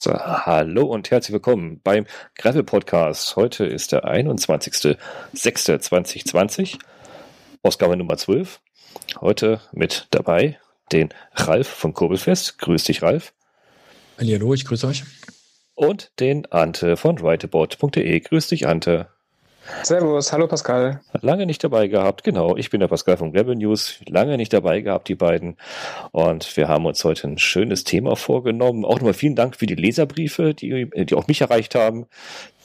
So, hallo und herzlich willkommen beim Gravel Podcast. Heute ist der 21.06.2020, Ausgabe Nummer 12. Heute mit dabei den Ralf von Kurbelfest. Grüß dich, Ralf. Hallo, ich grüße euch. Und den Ante von writeboard.de. Grüß dich, Ante. Servus, hallo Pascal. Lange nicht dabei gehabt, genau. Ich bin der Pascal von Gravel News. Lange nicht dabei gehabt, die beiden. Und wir haben uns heute ein schönes Thema vorgenommen. Auch nochmal vielen Dank für die Leserbriefe, die, die auch mich erreicht haben,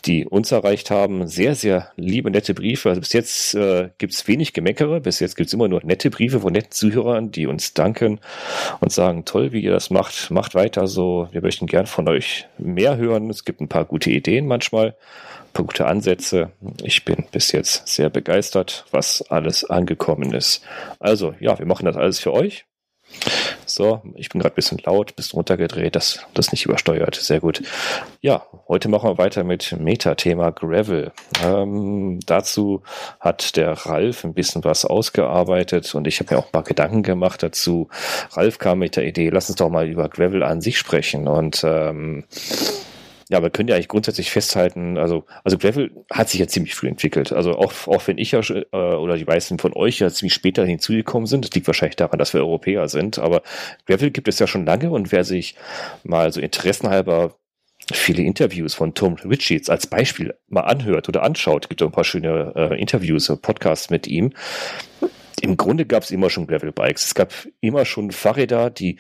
die uns erreicht haben. Sehr, sehr liebe, nette Briefe. Also bis jetzt äh, gibt es wenig Gemeckere. Bis jetzt gibt es immer nur nette Briefe von netten Zuhörern, die uns danken und sagen, toll, wie ihr das macht. Macht weiter so. Wir möchten gern von euch mehr hören. Es gibt ein paar gute Ideen manchmal paar gute Ansätze. Ich bin bis jetzt sehr begeistert, was alles angekommen ist. Also, ja, wir machen das alles für euch. So, ich bin gerade ein bisschen laut, bisschen runtergedreht, dass das nicht übersteuert. Sehr gut. Ja, heute machen wir weiter mit Meta-Thema Gravel. Ähm, dazu hat der Ralf ein bisschen was ausgearbeitet und ich habe mir auch ein paar Gedanken gemacht dazu. Ralf kam mit der Idee, lass uns doch mal über Gravel an sich sprechen und ähm, ja, wir können ja eigentlich grundsätzlich festhalten, also, also Gravel hat sich ja ziemlich früh entwickelt. Also auch, auch wenn ich ja äh, oder die meisten von euch ja ziemlich später hinzugekommen sind, das liegt wahrscheinlich daran, dass wir Europäer sind, aber Gravel gibt es ja schon lange und wer sich mal so interessenhalber viele Interviews von Tom Richards als Beispiel mal anhört oder anschaut, gibt auch ein paar schöne äh, Interviews, Podcasts mit ihm. Im Grunde gab es immer schon Gravel-Bikes. Es gab immer schon Fahrräder, die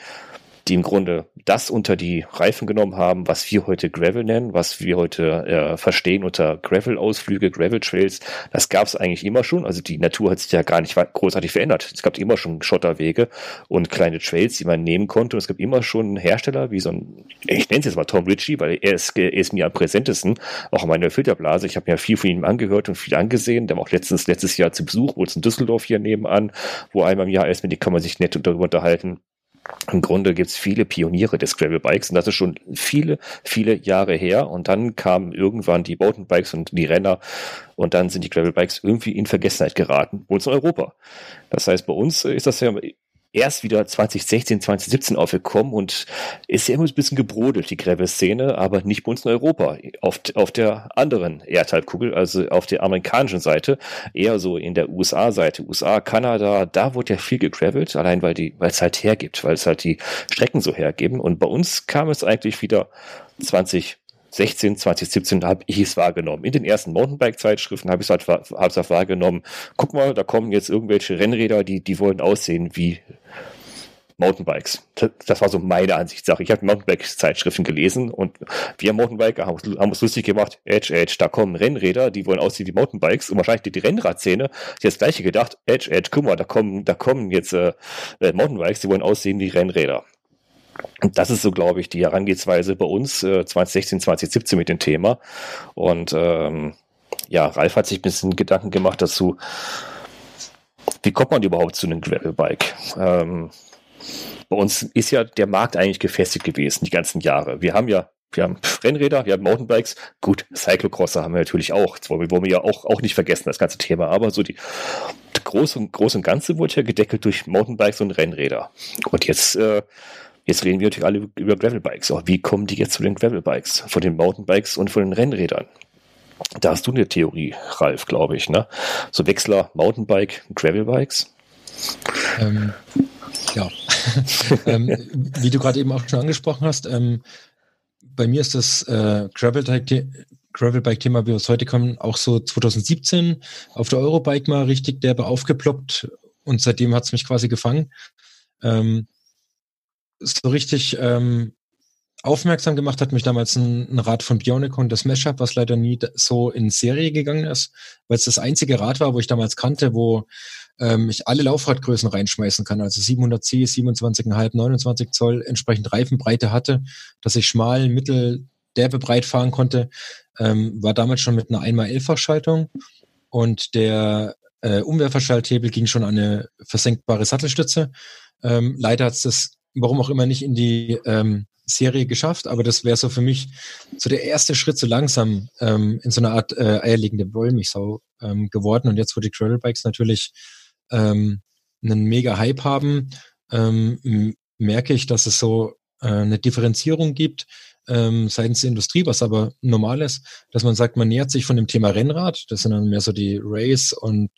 die im Grunde das unter die Reifen genommen haben, was wir heute Gravel nennen, was wir heute äh, verstehen unter Gravel-Ausflüge, Gravel-Trails. Das gab es eigentlich immer schon. Also die Natur hat sich ja gar nicht großartig verändert. Es gab immer schon Schotterwege und kleine Trails, die man nehmen konnte. Und es gab immer schon Hersteller wie so ein, ich nenne es jetzt mal Tom Ritchie, weil er ist, er ist mir am präsentesten, auch in meiner Filterblase. Ich habe mir viel von ihm angehört und viel angesehen. Der war auch letztens, letztes Jahr zu Besuch, wurde in Düsseldorf hier nebenan, wo einmal im Jahr ist, mit dem kann man sich nett darüber unterhalten. Im Grunde gibt es viele Pioniere des Gravel-Bikes und das ist schon viele, viele Jahre her. Und dann kamen irgendwann die Mountainbikes und die Renner und dann sind die Gravel-Bikes irgendwie in Vergessenheit geraten, uns in Europa. Das heißt, bei uns ist das ja erst wieder 2016, 2017 aufgekommen und ist ja immer ein bisschen gebrodelt, die Gravel-Szene, aber nicht bei uns in Europa. Auf, auf der anderen Erdhalbkugel, also auf der amerikanischen Seite, eher so in der USA-Seite, USA, Kanada, da wurde ja viel gegravelt, allein weil die, weil es halt hergibt, weil es halt die Strecken so hergeben. Und bei uns kam es eigentlich wieder 20 16, 2017 habe ich es wahrgenommen. In den ersten Mountainbike-Zeitschriften habe ich es halt, halt wahrgenommen. Guck mal, da kommen jetzt irgendwelche Rennräder, die, die wollen aussehen wie Mountainbikes. Das war so meine Ansichtssache. Ich habe Mountainbike-Zeitschriften gelesen und wir Mountainbiker haben, haben uns lustig gemacht. Edge, Edge, da kommen Rennräder, die wollen aussehen wie Mountainbikes und wahrscheinlich die, die Rennradszene hat das gleiche gedacht. Edge, Edge, guck mal, da kommen, da kommen jetzt äh, äh Mountainbikes, die wollen aussehen wie Rennräder. Und das ist so, glaube ich, die Herangehensweise bei uns äh, 2016, 2017 mit dem Thema. Und ähm, ja, Ralf hat sich ein bisschen Gedanken gemacht dazu, wie kommt man überhaupt zu einem Gravelbike? Ähm, bei uns ist ja der Markt eigentlich gefestigt gewesen, die ganzen Jahre. Wir haben ja wir haben Rennräder, wir haben Mountainbikes. Gut, Cyclocrosser haben wir natürlich auch. Das wollen wir ja auch, auch nicht vergessen, das ganze Thema. Aber so die, die große, große und Ganze wurde ja gedeckelt durch Mountainbikes und Rennräder. Und jetzt äh, Jetzt reden wir natürlich alle über Gravelbikes. Auch wie kommen die jetzt zu den Gravelbikes? Von den Mountainbikes und von den Rennrädern? Da hast du eine Theorie, Ralf, glaube ich, ne? So Wechsler, Mountainbike, Gravelbikes? Ähm, ja. ähm, wie du gerade eben auch schon angesprochen hast, ähm, bei mir ist das äh, Gravelbike-Thema, wie wir es heute kommen, auch so 2017 auf der Eurobike mal richtig derbe aufgeploppt und seitdem hat es mich quasi gefangen. Ähm, so richtig ähm, aufmerksam gemacht hat mich damals ein, ein Rad von Bionicon, das Mashup, was leider nie so in Serie gegangen ist, weil es das einzige Rad war, wo ich damals kannte, wo ähm, ich alle Laufradgrößen reinschmeißen kann, also 700C, 27,5, 29 Zoll, entsprechend Reifenbreite hatte, dass ich schmal, mittel, derbe breit fahren konnte, ähm, war damals schon mit einer 1x11-Fach-Schaltung und der äh, Umwerferschalthebel ging schon an eine versenkbare Sattelstütze. Ähm, leider hat es das warum auch immer nicht in die ähm, Serie geschafft, aber das wäre so für mich so der erste Schritt so langsam ähm, in so eine Art äh, eierlegende Wollmilchsau ähm, geworden. Und jetzt, wo die Gravel Bikes natürlich ähm, einen mega Hype haben, ähm, merke ich, dass es so äh, eine Differenzierung gibt ähm, seitens der Industrie, was aber normal ist, dass man sagt, man nähert sich von dem Thema Rennrad, das sind dann mehr so die Race- und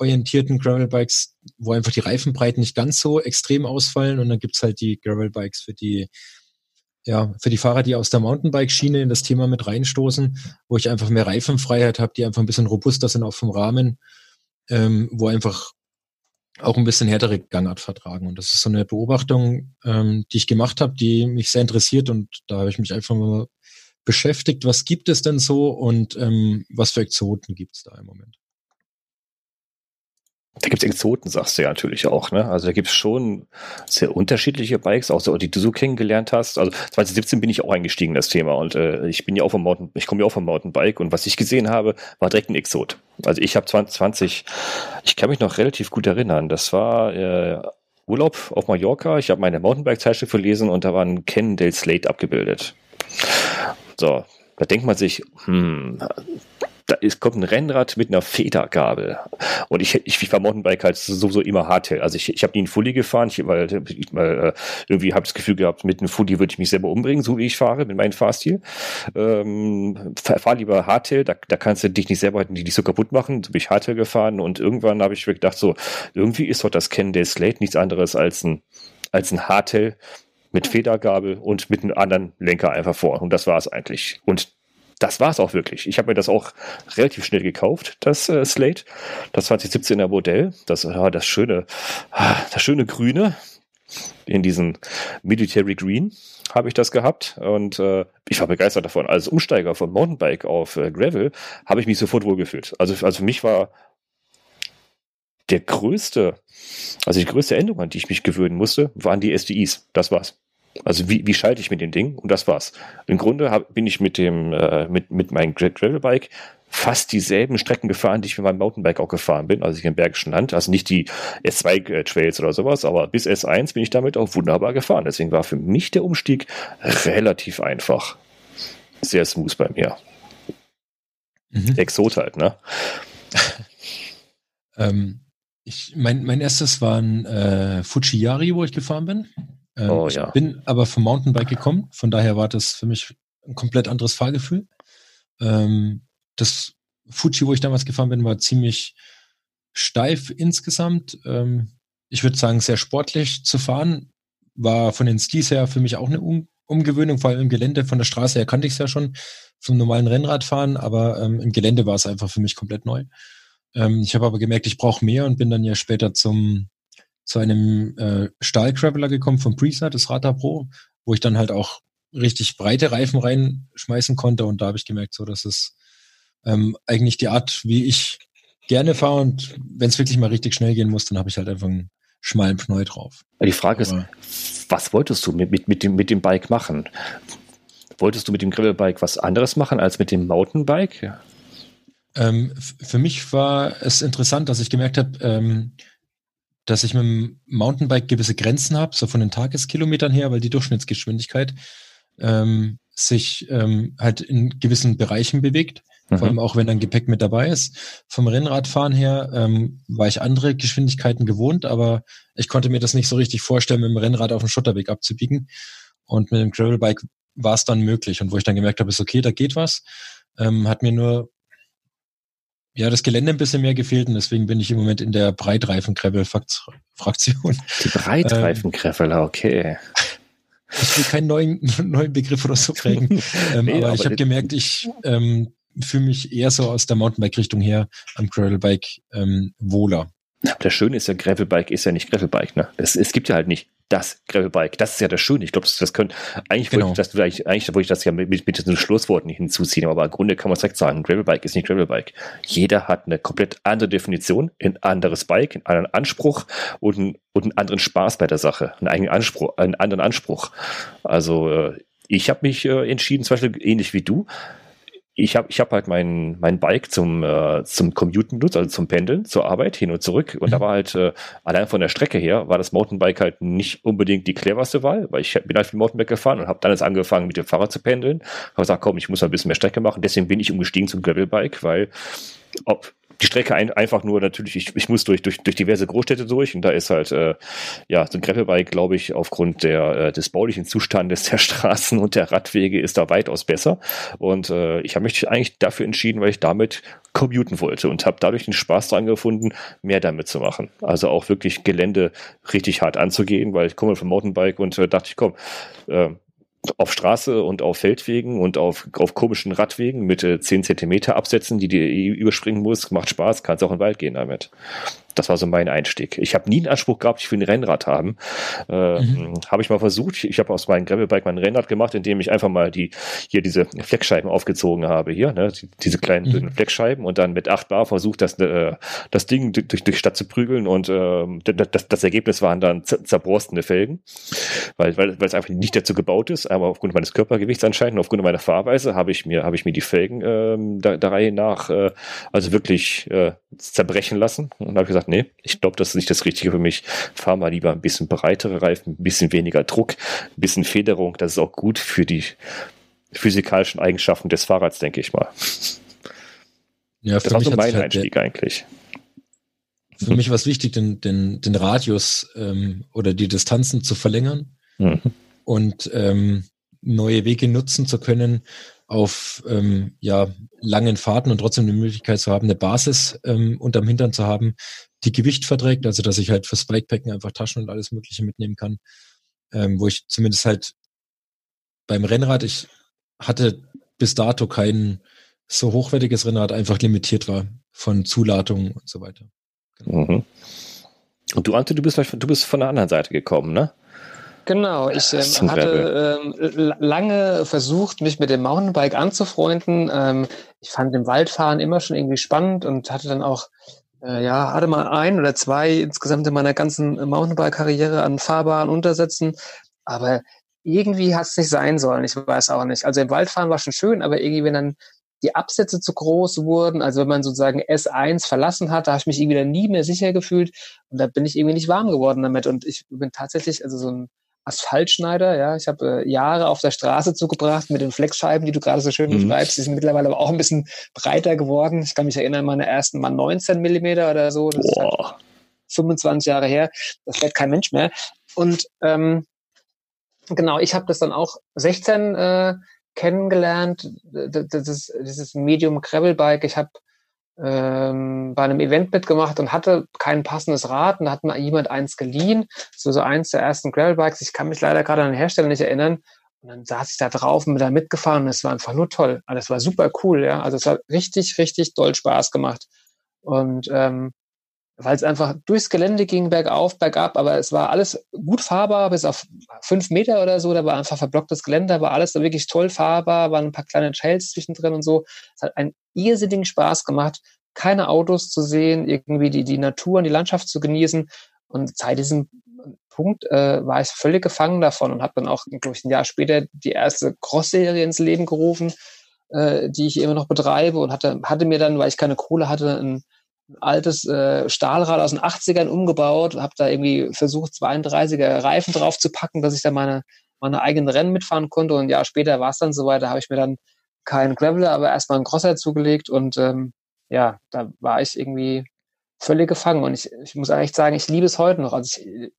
Geschwindigkeitsorientierten Gravelbikes, wo einfach die Reifenbreiten nicht ganz so extrem ausfallen und dann gibt's halt die Gravelbikes für die ja, für die Fahrer, die aus der Mountainbike-Schiene in das Thema mit reinstoßen, wo ich einfach mehr Reifenfreiheit habe, die einfach ein bisschen robuster sind auch vom Rahmen, ähm, wo einfach auch ein bisschen härtere Gangart vertragen. Und das ist so eine Beobachtung, ähm, die ich gemacht habe, die mich sehr interessiert und da habe ich mich einfach mal beschäftigt, was gibt es denn so und ähm, was für Exoten gibt es da im Moment. Da gibt es Exoten, sagst du ja natürlich auch. Ne? Also da gibt es schon sehr unterschiedliche Bikes, auch so, die du so kennengelernt hast. Also 2017 bin ich auch eingestiegen in das Thema und äh, ich bin ja auch vom Mountain, ich komme ja auch vom Mountainbike und was ich gesehen habe, war direkt ein Exot. Also ich habe 2020, ich kann mich noch relativ gut erinnern, das war äh, Urlaub auf Mallorca. Ich habe meine Mountainbike-Zeitschrift gelesen und da war ein Cannondale Slate abgebildet. So, da denkt man sich, hm, da ist, kommt ein Rennrad mit einer Federgabel. Und ich, ich, ich fahre Mountainbike halt sowieso immer Hardtail. Also ich, ich habe nie einen Fully gefahren, ich, weil, weil äh, irgendwie habe das Gefühl gehabt, mit einem Fully würde ich mich selber umbringen, so wie ich fahre, mit meinem Fahrstil. Ähm, fahr, lieber Hardtail, da, da kannst du dich nicht selber die, die so kaputt machen. So bin ich Hardtail gefahren und irgendwann habe ich mir gedacht, so, irgendwie ist doch das Cannondale Slate nichts anderes als ein, als ein Hardtail mit Federgabel und mit einem anderen Lenker einfach vor. Und das war es eigentlich. Und das war es auch wirklich. Ich habe mir das auch relativ schnell gekauft, das äh, Slate, das 2017er Modell, das, ja, das schöne, ah, das schöne Grüne in diesem Military Green habe ich das gehabt und äh, ich war begeistert davon. Als Umsteiger von Mountainbike auf äh, Gravel habe ich mich sofort wohlgefühlt. Also, also für mich war der größte, also die größte Änderung, an die ich mich gewöhnen musste, waren die SDIs. Das war's. Also wie, wie schalte ich mit dem Ding? Und das war's. Im Grunde hab, bin ich mit dem äh, mit mit meinem Gravelbike fast dieselben Strecken gefahren, die ich mit meinem Mountainbike auch gefahren bin, also ich im Bergischen Land. Also nicht die S2-Trails oder sowas, aber bis S1 bin ich damit auch wunderbar gefahren. Deswegen war für mich der Umstieg relativ einfach. Sehr smooth bei mir. Mhm. Exot halt, ne? ähm, ich, mein, mein erstes war ein äh, Fujiyari, wo ich gefahren bin. Ähm, oh, ja. Ich bin aber vom Mountainbike gekommen, von daher war das für mich ein komplett anderes Fahrgefühl. Ähm, das Fuji, wo ich damals gefahren bin, war ziemlich steif insgesamt. Ähm, ich würde sagen, sehr sportlich zu fahren. War von den Stils her für mich auch eine um Umgewöhnung, vor allem im Gelände. Von der Straße her kannte ich es ja schon vom normalen Rennradfahren, aber ähm, im Gelände war es einfach für mich komplett neu. Ähm, ich habe aber gemerkt, ich brauche mehr und bin dann ja später zum zu einem äh, Stahl-Traveler gekommen von Prisa, das Rata Pro, wo ich dann halt auch richtig breite Reifen reinschmeißen konnte und da habe ich gemerkt, so dass es ähm, eigentlich die Art, wie ich gerne fahre und wenn es wirklich mal richtig schnell gehen muss, dann habe ich halt einfach einen schmalen Pneu drauf. Die Frage Aber, ist, was wolltest du mit, mit, mit, dem, mit dem Bike machen? Wolltest du mit dem Gravelbike was anderes machen als mit dem Mountainbike? Ähm, für mich war es interessant, dass ich gemerkt habe, ähm, dass ich mit dem Mountainbike gewisse Grenzen habe, so von den Tageskilometern her, weil die Durchschnittsgeschwindigkeit ähm, sich ähm, halt in gewissen Bereichen bewegt. Mhm. Vor allem auch, wenn dann Gepäck mit dabei ist. Vom Rennradfahren her ähm, war ich andere Geschwindigkeiten gewohnt, aber ich konnte mir das nicht so richtig vorstellen, mit dem Rennrad auf den Schotterweg abzubiegen. Und mit dem Gravelbike war es dann möglich. Und wo ich dann gemerkt habe, ist okay, da geht was. Ähm, hat mir nur ja, das Gelände ein bisschen mehr gefehlt und deswegen bin ich im Moment in der Breitreifen-Gravel-Fraktion. Die Breitreifen-Graveler, okay. Ich will keinen neuen, neuen Begriff oder so prägen, ähm, nee, aber, aber, ich habe gemerkt, ich ähm, fühle mich eher so aus der Mountainbike-Richtung her am Gravelbike ähm, wohler. Das Schöne ist ja, Gravelbike ist ja nicht Gravelbike. Ne? Es, es gibt ja halt nicht das Gravelbike. Das ist ja das Schöne. Ich glaube, das, das können, eigentlich genau. wollte ich das, eigentlich, eigentlich wollte ich das ja mit, mit, mit diesen Schlussworten hinzuziehen, aber im Grunde kann man es direkt sagen, Gravelbike ist nicht Gravelbike. Jeder hat eine komplett andere Definition, ein anderes Bike, einen anderen Anspruch und, ein, und einen anderen Spaß bei der Sache, einen eigenen Anspruch, einen anderen Anspruch. Also, äh, ich habe mich äh, entschieden, zum Beispiel ähnlich wie du, ich habe ich hab halt mein, mein Bike zum, äh, zum Commuten benutzt, also zum Pendeln, zur Arbeit, hin und zurück. Und mhm. da war halt, äh, allein von der Strecke her, war das Mountainbike halt nicht unbedingt die cleverste Wahl, weil ich bin halt viel Mountainbike gefahren und habe dann jetzt angefangen, mit dem Fahrrad zu pendeln. Habe gesagt, komm, ich muss mal ein bisschen mehr Strecke machen. Deswegen bin ich umgestiegen zum Gravelbike, weil ob die Strecke ein, einfach nur natürlich, ich, ich muss durch, durch, durch diverse Großstädte durch und da ist halt, äh, ja, so ein Gravelbike, glaube ich, aufgrund der, äh, des baulichen Zustandes der Straßen und der Radwege ist da weitaus besser. Und äh, ich habe mich eigentlich dafür entschieden, weil ich damit commuten wollte und habe dadurch den Spaß daran gefunden, mehr damit zu machen. Also auch wirklich Gelände richtig hart anzugehen, weil ich komme vom Mountainbike und äh, dachte ich, komm, äh, auf Straße und auf Feldwegen und auf, auf komischen Radwegen mit äh, 10 Zentimeter Absätzen, die du überspringen musst, macht Spaß, kannst auch in den Wald gehen damit. Das war so mein Einstieg. Ich habe nie einen Anspruch gehabt, ich will ein Rennrad haben. Äh, mhm. Habe ich mal versucht. Ich habe aus meinem Gravelbike mein Rennrad gemacht, indem ich einfach mal die hier diese Fleckscheiben aufgezogen habe hier, ne? diese kleinen mhm. dünnen Fleckscheiben und dann mit 8 Bar versucht, das, äh, das Ding durch, durch die Stadt zu prügeln und äh, das, das Ergebnis waren dann zerborstene Felgen, weil, weil, weil es einfach nicht dazu gebaut ist, aber aufgrund meines Körpergewichts anscheinend und aufgrund meiner Fahrweise habe ich mir habe ich mir die Felgen ähm, der, der Reihe nach äh, also wirklich äh, zerbrechen lassen und habe gesagt gesagt, nee, ich glaube, das ist nicht das Richtige für mich. Fahr mal lieber ein bisschen breitere Reifen, ein bisschen weniger Druck, ein bisschen Federung. Das ist auch gut für die physikalischen Eigenschaften des Fahrrads, denke ich mal. Ja, das war so mein halt Einstieg der, eigentlich. Für mich war es wichtig, den, den, den Radius ähm, oder die Distanzen zu verlängern mhm. Und ähm, neue Wege nutzen zu können, auf ähm, ja, langen Fahrten und trotzdem die Möglichkeit zu haben, eine Basis ähm, unterm Hintern zu haben, die Gewicht verträgt, also dass ich halt fürs Bikepacken einfach Taschen und alles Mögliche mitnehmen kann, ähm, wo ich zumindest halt beim Rennrad, ich hatte bis dato kein so hochwertiges Rennrad, einfach limitiert war von Zuladung und so weiter. Genau. Mhm. Und du, Ante, du bist, du bist von der anderen Seite gekommen, ne? Genau, ich ähm, hatte ähm, lange versucht, mich mit dem Mountainbike anzufreunden. Ähm, ich fand im Waldfahren immer schon irgendwie spannend und hatte dann auch, äh, ja, hatte mal ein oder zwei insgesamt in meiner ganzen Mountainbike-Karriere an fahrbaren Untersätzen. Aber irgendwie hat es nicht sein sollen. Ich weiß auch nicht. Also im Waldfahren war schon schön, aber irgendwie, wenn dann die Absätze zu groß wurden, also wenn man sozusagen S1 verlassen hat, da habe ich mich irgendwie dann nie mehr sicher gefühlt und da bin ich irgendwie nicht warm geworden damit und ich bin tatsächlich also so ein Asphaltschneider. Ja, ich habe äh, Jahre auf der Straße zugebracht mit den Flexscheiben, die du gerade so schön mhm. beschreibst. Die sind mittlerweile aber auch ein bisschen breiter geworden. Ich kann mich erinnern, meine ersten mal 19 Millimeter oder so. Das Boah. ist halt 25 Jahre her. Das fährt kein Mensch mehr. Und ähm, genau, ich habe das dann auch 16 äh, kennengelernt. Das ist dieses Medium Gravelbike. Ich habe ähm, bei einem Event mitgemacht und hatte kein passendes Rad und da hat mir jemand eins geliehen, so, so eins der ersten Gravelbikes. Ich kann mich leider gerade an den Hersteller nicht erinnern. Und dann saß ich da drauf und bin da mitgefahren und es war einfach nur toll. Also es war super cool, ja. Also es hat richtig, richtig doll Spaß gemacht. Und ähm, weil es einfach durchs Gelände ging, bergauf, bergab, aber es war alles gut fahrbar, bis auf fünf Meter oder so, da war einfach verblocktes Gelände, war alles da wirklich toll fahrbar, waren ein paar kleine Trails zwischendrin und so. Es hat einen irrsinnigen Spaß gemacht, keine Autos zu sehen, irgendwie die, die Natur und die Landschaft zu genießen. Und seit diesem Punkt äh, war ich völlig gefangen davon und habe dann auch, glaube ich, ein Jahr später die erste Cross-Serie ins Leben gerufen, äh, die ich immer noch betreibe und hatte, hatte mir dann, weil ich keine Kohle hatte, ein altes äh, Stahlrad aus den 80ern umgebaut, habe da irgendwie versucht, 32er Reifen drauf zu packen, dass ich da meine, meine eigenen Rennen mitfahren konnte. Und Jahr später war es dann soweit, da habe ich mir dann keinen Graveler, aber erstmal einen Crosser zugelegt und ähm, ja, da war ich irgendwie völlig gefangen. Und ich, ich muss eigentlich sagen, ich liebe es heute noch. Also ich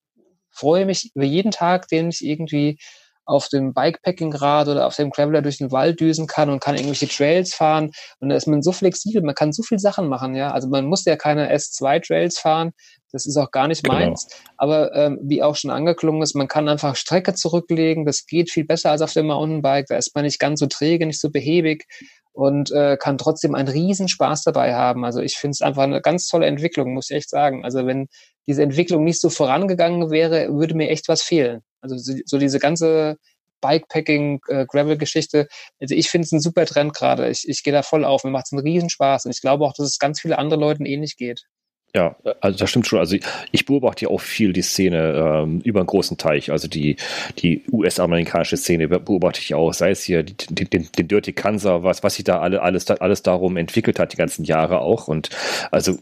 freue mich über jeden Tag, den ich irgendwie auf dem Bikepacking-Rad oder auf dem Graveler durch den Wald düsen kann und kann irgendwelche Trails fahren. Und da ist man so flexibel, man kann so viel Sachen machen, ja. Also man muss ja keine S2-Trails fahren, das ist auch gar nicht genau. meins. Aber ähm, wie auch schon angeklungen ist, man kann einfach Strecke zurücklegen, das geht viel besser als auf dem Mountainbike, da ist man nicht ganz so träge, nicht so behäbig und äh, kann trotzdem einen riesen Spaß dabei haben. Also ich finde es einfach eine ganz tolle Entwicklung, muss ich echt sagen. Also wenn diese Entwicklung nicht so vorangegangen wäre, würde mir echt was fehlen. Also so diese ganze Bikepacking, äh, Gravel-Geschichte. Also ich finde es ein super Trend gerade. Ich, ich gehe da voll auf. Mir macht es einen Riesenspaß. Und ich glaube auch, dass es ganz viele andere Leuten ähnlich geht. Ja, also das stimmt schon. Also ich beobachte ja auch viel die Szene ähm, über einen großen Teich. Also die, die US-amerikanische Szene beobachte ich auch. Sei es hier die, die, den, den Dirty Kansa, was, was sich da alle, alles, alles darum entwickelt hat, die ganzen Jahre auch. Und also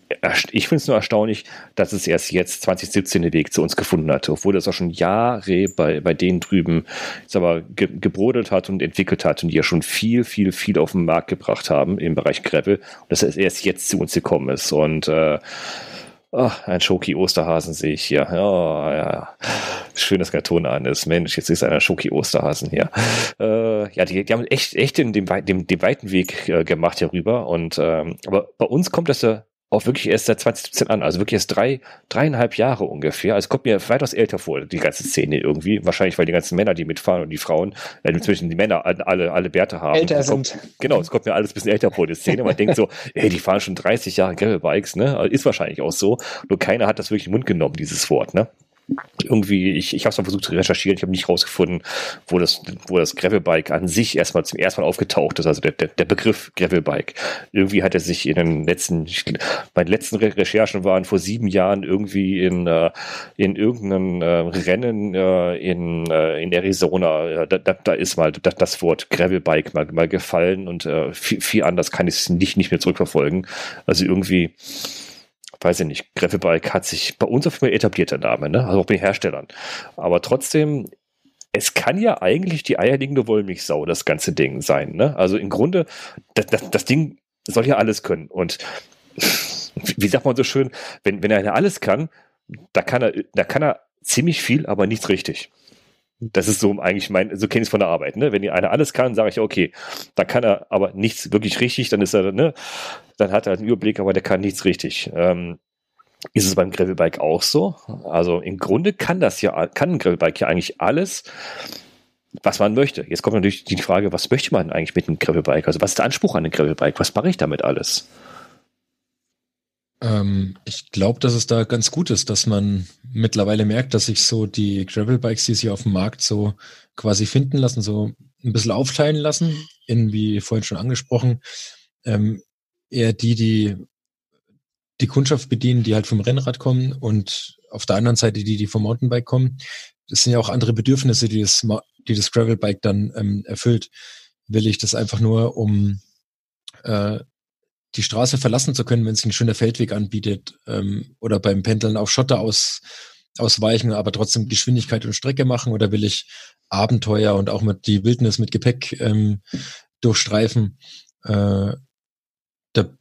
ich finde es nur erstaunlich, dass es erst jetzt 2017 den Weg zu uns gefunden hat, obwohl das auch schon Jahre bei, bei denen drüben sag mal, ge, gebrodelt hat und entwickelt hat und die ja schon viel, viel, viel auf den Markt gebracht haben im Bereich Gravel. Und dass es erst jetzt zu uns gekommen ist. Und äh, Ach, ein Schoki-Osterhasen sehe ich hier. Ja, ja. Schön, dass kein Ton an ist. Mensch, jetzt ist einer Schoki-Osterhasen hier. Äh, ja, die, die, haben echt, echt den, den, den, den weiten Weg äh, gemacht hier rüber. Und, ähm, aber bei uns kommt das ja auch wirklich erst seit 2017 an, also wirklich erst drei, dreieinhalb Jahre ungefähr. Also es kommt mir weitaus älter vor, die ganze Szene irgendwie. Wahrscheinlich, weil die ganzen Männer, die mitfahren und die Frauen, äh, inzwischen die Männer alle, alle Bärte haben. Älter kommt, sind. Genau, es kommt mir alles ein bisschen älter vor, die Szene. Man denkt so, ey, die fahren schon 30 Jahre Gravelbikes, ne? Ist wahrscheinlich auch so. Nur keiner hat das wirklich in den Mund genommen, dieses Wort, ne? Irgendwie, ich, ich habe es mal versucht zu recherchieren, ich habe nicht rausgefunden, wo das, wo das Gravelbike an sich erstmal zum ersten Mal aufgetaucht ist, also der, der, der Begriff Gravelbike. Irgendwie hat er sich in den letzten, ich, meine letzten Re Recherchen waren vor sieben Jahren irgendwie in, äh, in irgendeinem äh, Rennen äh, in, äh, in Arizona, da, da, da ist mal da, das Wort Gravelbike mal, mal gefallen und äh, viel, viel anders kann ich es nicht, nicht mehr zurückverfolgen. Also irgendwie, weiß ich nicht, Gravelbike hat sich bei uns auf jeden Fall etabliert, der Name, ne? also auch bei den Herstellern. Aber trotzdem, es kann ja eigentlich die eierlegende Wollmilchsau, das ganze Ding sein. Ne? Also im Grunde, das, das, das Ding soll ja alles können. Und wie sagt man so schön, wenn, wenn er alles kann, da kann er, da kann er ziemlich viel, aber nichts richtig. Das ist so eigentlich mein, so kenne ich es von der Arbeit. Ne? Wenn einer alles kann, sage ich, okay, da kann er aber nichts wirklich richtig, dann ist er, ne, dann hat er einen Überblick, aber der kann nichts richtig. Ähm, ist es beim Gravelbike auch so? Also im Grunde kann das ja, kann ein Gravelbike ja eigentlich alles, was man möchte. Jetzt kommt natürlich die Frage, was möchte man eigentlich mit einem Gravelbike? Also was ist der Anspruch an einem Gravelbike? Was mache ich damit alles? Ähm, ich glaube, dass es da ganz gut ist, dass man mittlerweile merkt, dass sich so die Gravelbikes, die sich auf dem Markt so quasi finden lassen, so ein bisschen aufteilen lassen, in, wie vorhin schon angesprochen, ähm, eher die, die die Kundschaft bedienen, die halt vom Rennrad kommen und auf der anderen Seite die, die vom Mountainbike kommen. Das sind ja auch andere Bedürfnisse, die das, die das Gravelbike dann ähm, erfüllt. Will ich das einfach nur, um äh, die Straße verlassen zu können, wenn es ein schöner Feldweg anbietet ähm, oder beim Pendeln auf Schotter aus, ausweichen, aber trotzdem Geschwindigkeit und Strecke machen oder will ich Abenteuer und auch mit die Wildnis mit Gepäck ähm, durchstreifen. Äh, da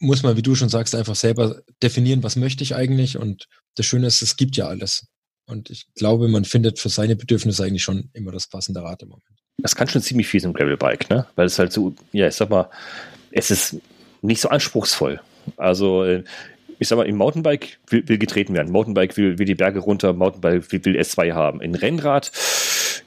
muss man, wie du schon sagst, einfach selber definieren, was möchte ich eigentlich und das Schöne ist, es gibt ja alles. Und ich glaube, man findet für seine Bedürfnisse eigentlich schon immer das passende Rad im Moment. Das kann schon ziemlich viel so ein Gravelbike, ne? Weil es halt so, ja, ich sag mal, es ist nicht so anspruchsvoll. Also äh, ich sag mal, im Mountainbike will, will getreten werden. Mountainbike will, will die Berge runter, Mountainbike will, will S2 haben. In Rennrad,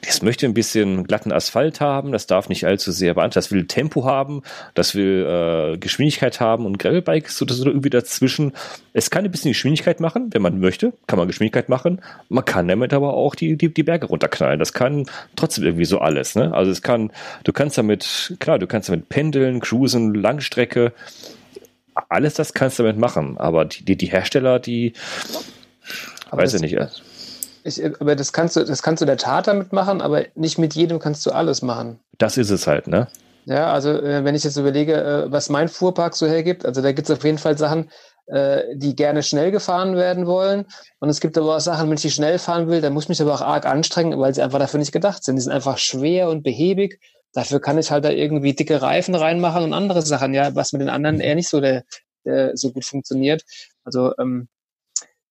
das möchte ein bisschen glatten Asphalt haben, das darf nicht allzu sehr beantworten. Das will Tempo haben, das will äh, Geschwindigkeit haben und Gravelbike ist so, so irgendwie dazwischen. Es kann ein bisschen Geschwindigkeit machen, wenn man möchte, kann man Geschwindigkeit machen. Man kann damit aber auch die, die, die Berge runterknallen. Das kann trotzdem irgendwie so alles. Ne? Also es kann, du kannst damit, klar, du kannst damit pendeln, cruisen, Langstrecke alles das kannst du damit machen, aber die, die, die Hersteller, die aber weiß ich nicht. Ich, aber das kannst du, das kannst du der Tat damit machen, aber nicht mit jedem kannst du alles machen. Das ist es halt, ne? Ja, also äh, wenn ich jetzt überlege, äh, was mein Fuhrpark so hergibt, also da gibt es auf jeden Fall Sachen, äh, die gerne schnell gefahren werden wollen. Und es gibt aber auch Sachen, wenn ich die schnell fahren will, dann muss ich mich aber auch arg anstrengen, weil sie einfach dafür nicht gedacht sind. Die sind einfach schwer und behäbig Dafür kann ich halt da irgendwie dicke Reifen reinmachen und andere Sachen, ja, was mit den anderen eher nicht so, der, der so gut funktioniert. Also ähm,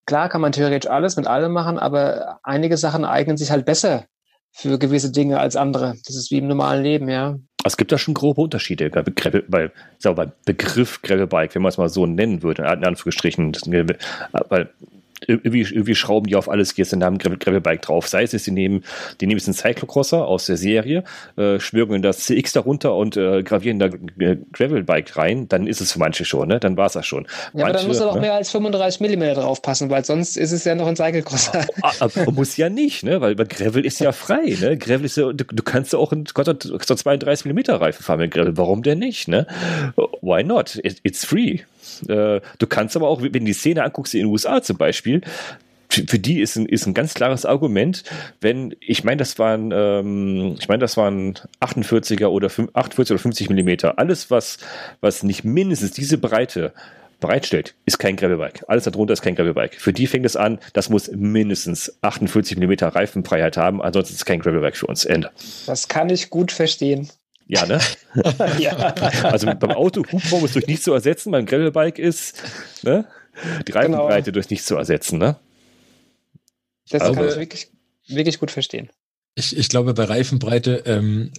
klar kann man theoretisch alles mit allem machen, aber einige Sachen eignen sich halt besser für gewisse Dinge als andere. Das ist wie im normalen Leben, ja. Es gibt da schon grobe Unterschiede bei, Gravel, bei, bei Begriff Gravelbike, wenn man es mal so nennen würde, in Anführungsstrichen. Weil irgendwie, irgendwie schrauben die auf alles jetzt den Namen Gravelbike drauf. Sei es, sie nehmen, die nehmen jetzt einen Cyclocrosser aus der Serie, äh, schwören das CX darunter und äh, gravieren da äh, Gravelbike rein, dann ist es für manche schon, ne? Dann war es das schon. Ja, manche, aber dann muss er auch ne? mehr als 35 mm drauf passen, weil sonst ist es ja noch ein Cyclocrosser. Ah, ah, aber muss ja nicht, ne? Weil Gravel ist ja frei, ne? Gravel ist ja, du, du kannst ja auch einen 32 mm Reifen fahren mit Gravel. Warum denn nicht, ne? Why not? It, it's free. Äh, du kannst aber auch, wenn du die Szene anguckst in den USA zum Beispiel, für die ist ein, ist ein ganz klares Argument, wenn, ich meine, das waren, ähm, ich meine, das waren 48er oder 48 oder 50 Millimeter. Alles, was, was nicht mindestens diese Breite bereitstellt, ist kein Gravelbike. Alles darunter ist kein Gravelbike. Für die fängt es an, das muss mindestens 48 mm Reifenfreiheit haben, ansonsten ist es kein Gravelbike für uns. Ende. Das kann ich gut verstehen. Ja, ne? ja. Also beim Auto, Hubraum ist durch nichts zu ersetzen, beim Gravelbike ist ne? die Reifenbreite genau. durch nichts zu ersetzen, ne? Das also, kann ich wirklich, wirklich gut verstehen. Ich, ich glaube, bei Reifenbreite ähm,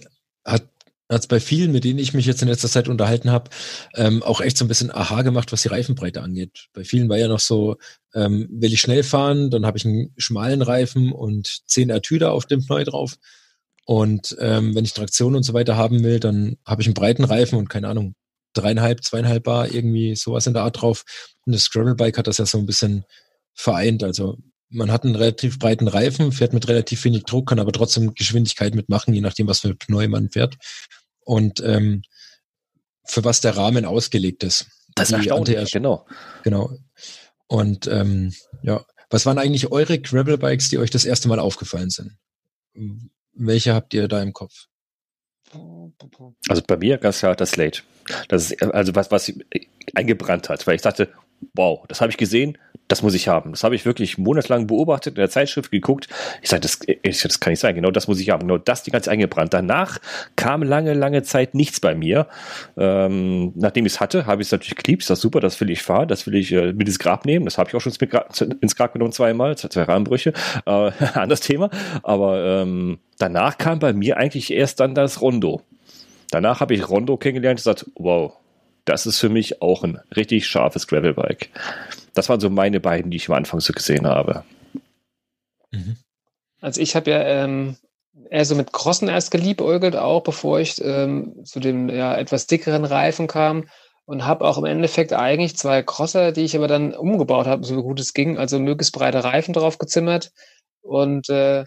hat es bei vielen, mit denen ich mich jetzt in letzter Zeit unterhalten habe, ähm, auch echt so ein bisschen Aha gemacht, was die Reifenbreite angeht. Bei vielen war ja noch so, ähm, will ich schnell fahren, dann habe ich einen schmalen Reifen und zehn Ertüder auf dem Pneu drauf. Und ähm, wenn ich Traktion und so weiter haben will, dann habe ich einen breiten Reifen und keine Ahnung, dreieinhalb, zweieinhalb Bar, irgendwie sowas in der Art drauf. Und das Gravelbike hat das ja so ein bisschen vereint. Also man hat einen relativ breiten Reifen, fährt mit relativ wenig Druck, kann aber trotzdem Geschwindigkeit mitmachen, je nachdem, was für Pneu man fährt. Und ähm, für was der Rahmen ausgelegt ist. Das ist erstaunlich, genau. Genau. Und ähm, ja, was waren eigentlich eure Gravel-Bikes, die euch das erste Mal aufgefallen sind? Welche habt ihr da im Kopf? Also bei mir ganz klar das Slate. Das ist also was, was eingebrannt hat, weil ich dachte, wow, das habe ich gesehen, das muss ich haben. Das habe ich wirklich monatelang beobachtet, in der Zeitschrift geguckt. Ich sage, das, das kann nicht sein. Genau das muss ich haben. Genau das, die ganze eingebrannt. Danach kam lange, lange Zeit nichts bei mir. Ähm, nachdem ich es hatte, habe ich es natürlich geliebt. Ist das super, das will ich fahren, das will ich äh, mit ins Grab nehmen. Das habe ich auch schon ins Grab genommen zweimal, zwei Rahmenbrüche. Äh, anderes Thema. Aber ähm, danach kam bei mir eigentlich erst dann das Rondo. Danach habe ich Rondo kennengelernt und gesagt, wow, das ist für mich auch ein richtig scharfes Gravelbike. Das waren so meine beiden, die ich am Anfang so gesehen habe. Mhm. Also ich habe ja ähm, eher so mit Crossen erst geliebäugelt, auch bevor ich ähm, zu dem ja, etwas dickeren Reifen kam und habe auch im Endeffekt eigentlich zwei Crosser, die ich aber dann umgebaut habe, so gut es ging, also möglichst breite Reifen drauf gezimmert und äh,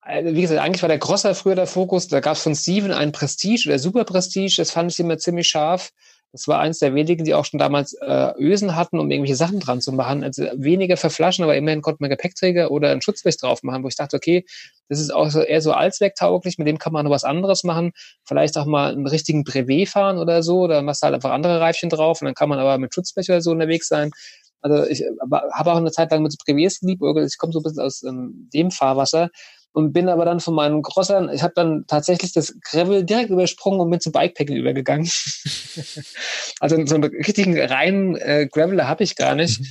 also wie gesagt, eigentlich war der Crosser früher der Fokus. Da gab es von Steven einen Prestige oder Super Prestige. Das fand ich immer ziemlich scharf. Das war eins der wenigen, die auch schon damals äh, Ösen hatten, um irgendwelche Sachen dran zu machen. Also weniger verflaschen, aber immerhin konnte man Gepäckträger oder ein Schutzblech drauf machen, wo ich dachte, okay, das ist auch so eher so allzwecktauglich, mit dem kann man noch was anderes machen. Vielleicht auch mal einen richtigen Brevet fahren oder so, da machst du halt einfach andere Reifchen drauf und dann kann man aber mit Schutzblech oder so unterwegs sein. Also ich habe auch eine Zeit lang mit Brevets geliebt, ich komme so ein bisschen aus ähm, dem Fahrwasser und bin aber dann von meinen Crossern, ich habe dann tatsächlich das Gravel direkt übersprungen und bin zum Bikepacking übergegangen. also so einen richtigen reinen äh, Graveler habe ich gar nicht.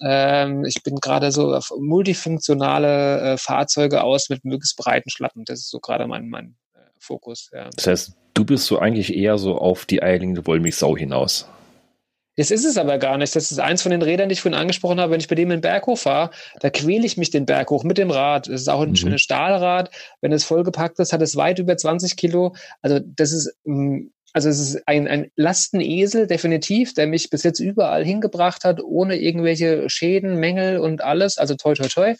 Ähm, ich bin gerade so auf multifunktionale äh, Fahrzeuge aus mit möglichst breiten Schlappen. Das ist so gerade mein, mein äh, Fokus. Ja. Das heißt, du bist so eigentlich eher so auf die eierlegende Wollmilchsau hinaus. Das ist es aber gar nicht. Das ist eins von den Rädern, die ich vorhin angesprochen habe. Wenn ich bei dem in den Berg hochfahre, da quäle ich mich den Berg hoch mit dem Rad. Es ist auch ein mhm. schönes Stahlrad. Wenn es vollgepackt ist, hat es weit über 20 Kilo. Also das ist, mm, also es ist ein, ein Lastenesel, definitiv, der mich bis jetzt überall hingebracht hat, ohne irgendwelche Schäden, Mängel und alles. Also toi, toi, toi.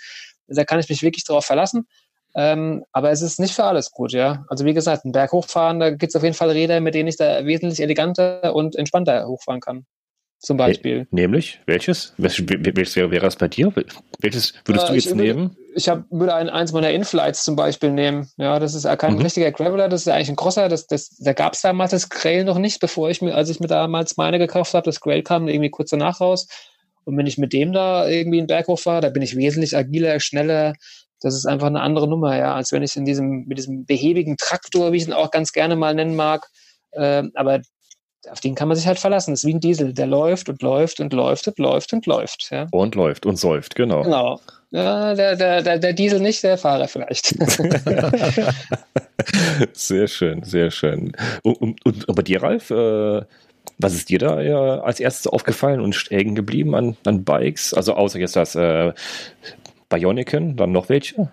Da kann ich mich wirklich drauf verlassen. Ähm, aber es ist nicht für alles gut, ja. Also wie gesagt, einen Berg hochfahren, da gibt es auf jeden Fall Räder, mit denen ich da wesentlich eleganter und entspannter hochfahren kann zum Beispiel. Nämlich? Welches? Welches wäre, wäre das bei dir? Welches würdest äh, du jetzt ich nehmen? ich hab, würde ein, eins meiner Inflights zum Beispiel nehmen. Ja, das ist kein mhm. richtiger Graveler, das ist eigentlich ein Crosser. Das, das, da gab es damals das Grail noch nicht, bevor ich mir, als ich mir damals meine gekauft habe, das Grail kam irgendwie kurz danach raus. Und wenn ich mit dem da irgendwie einen Berg hochfahre, da bin ich wesentlich agiler, schneller. Das ist einfach eine andere Nummer, ja, als wenn ich in diesem, mit diesem behäbigen Traktor, wie ich ihn auch ganz gerne mal nennen mag, äh, aber auf den kann man sich halt verlassen. Das ist wie ein Diesel, der läuft und läuft und läuft und läuft und läuft. Ja. Und läuft und säuft, genau. Genau. Ja, der, der, der, der Diesel nicht, der Fahrer vielleicht. sehr schön, sehr schön. Und, und, und bei dir, Ralf, äh, was ist dir da ja als erstes aufgefallen und hängen geblieben an, an Bikes? Also außer jetzt das äh, Bioniken, dann noch welche?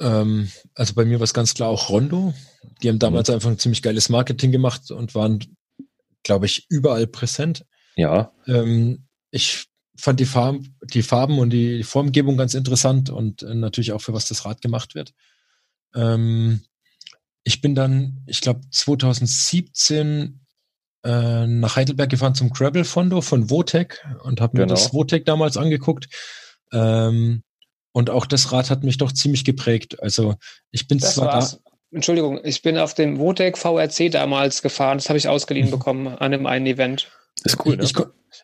Ähm, also bei mir war es ganz klar auch Rondo. Die haben damals mhm. einfach ein ziemlich geiles Marketing gemacht und waren glaube ich, überall präsent. Ja. Ähm, ich fand die, Farben, die Farben und die Formgebung ganz interessant und äh, natürlich auch für was das Rad gemacht wird. Ähm, ich bin dann, ich glaube, 2017 äh, nach Heidelberg gefahren zum Gravel-Fondo von Votec und habe mir genau. das Votec damals angeguckt. Ähm, und auch das Rad hat mich doch ziemlich geprägt. Also ich bin das zwar war's. da. Entschuldigung, ich bin auf dem Votec VRC damals gefahren. Das habe ich ausgeliehen mhm. bekommen an einem einen Event. Das ist cool. Ne? Ich,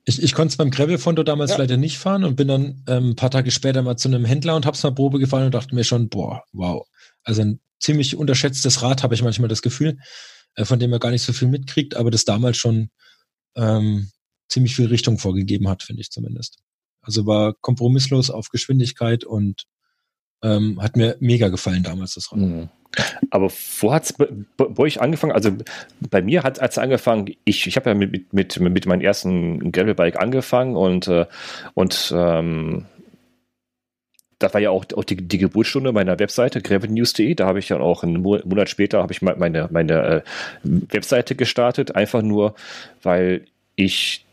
ich, ich konnte es beim Gravel-Fondo damals ja. leider nicht fahren und bin dann ähm, ein paar Tage später mal zu einem Händler und habe es mal Probe gefahren und dachte mir schon, boah, wow. Also ein ziemlich unterschätztes Rad, habe ich manchmal das Gefühl, äh, von dem man gar nicht so viel mitkriegt, aber das damals schon ähm, ziemlich viel Richtung vorgegeben hat, finde ich zumindest. Also war kompromisslos auf Geschwindigkeit und ähm, hat mir mega gefallen damals das Rad. Mhm. Aber wo hat es bei, bei euch angefangen? Also bei mir hat es angefangen, ich, ich habe ja mit, mit, mit meinem ersten Gravelbike angefangen und, äh, und ähm, das war ja auch, auch die, die Geburtsstunde meiner Webseite, gravelnews.de. Da habe ich dann auch einen Monat später ich meine, meine äh, Webseite gestartet, einfach nur, weil ich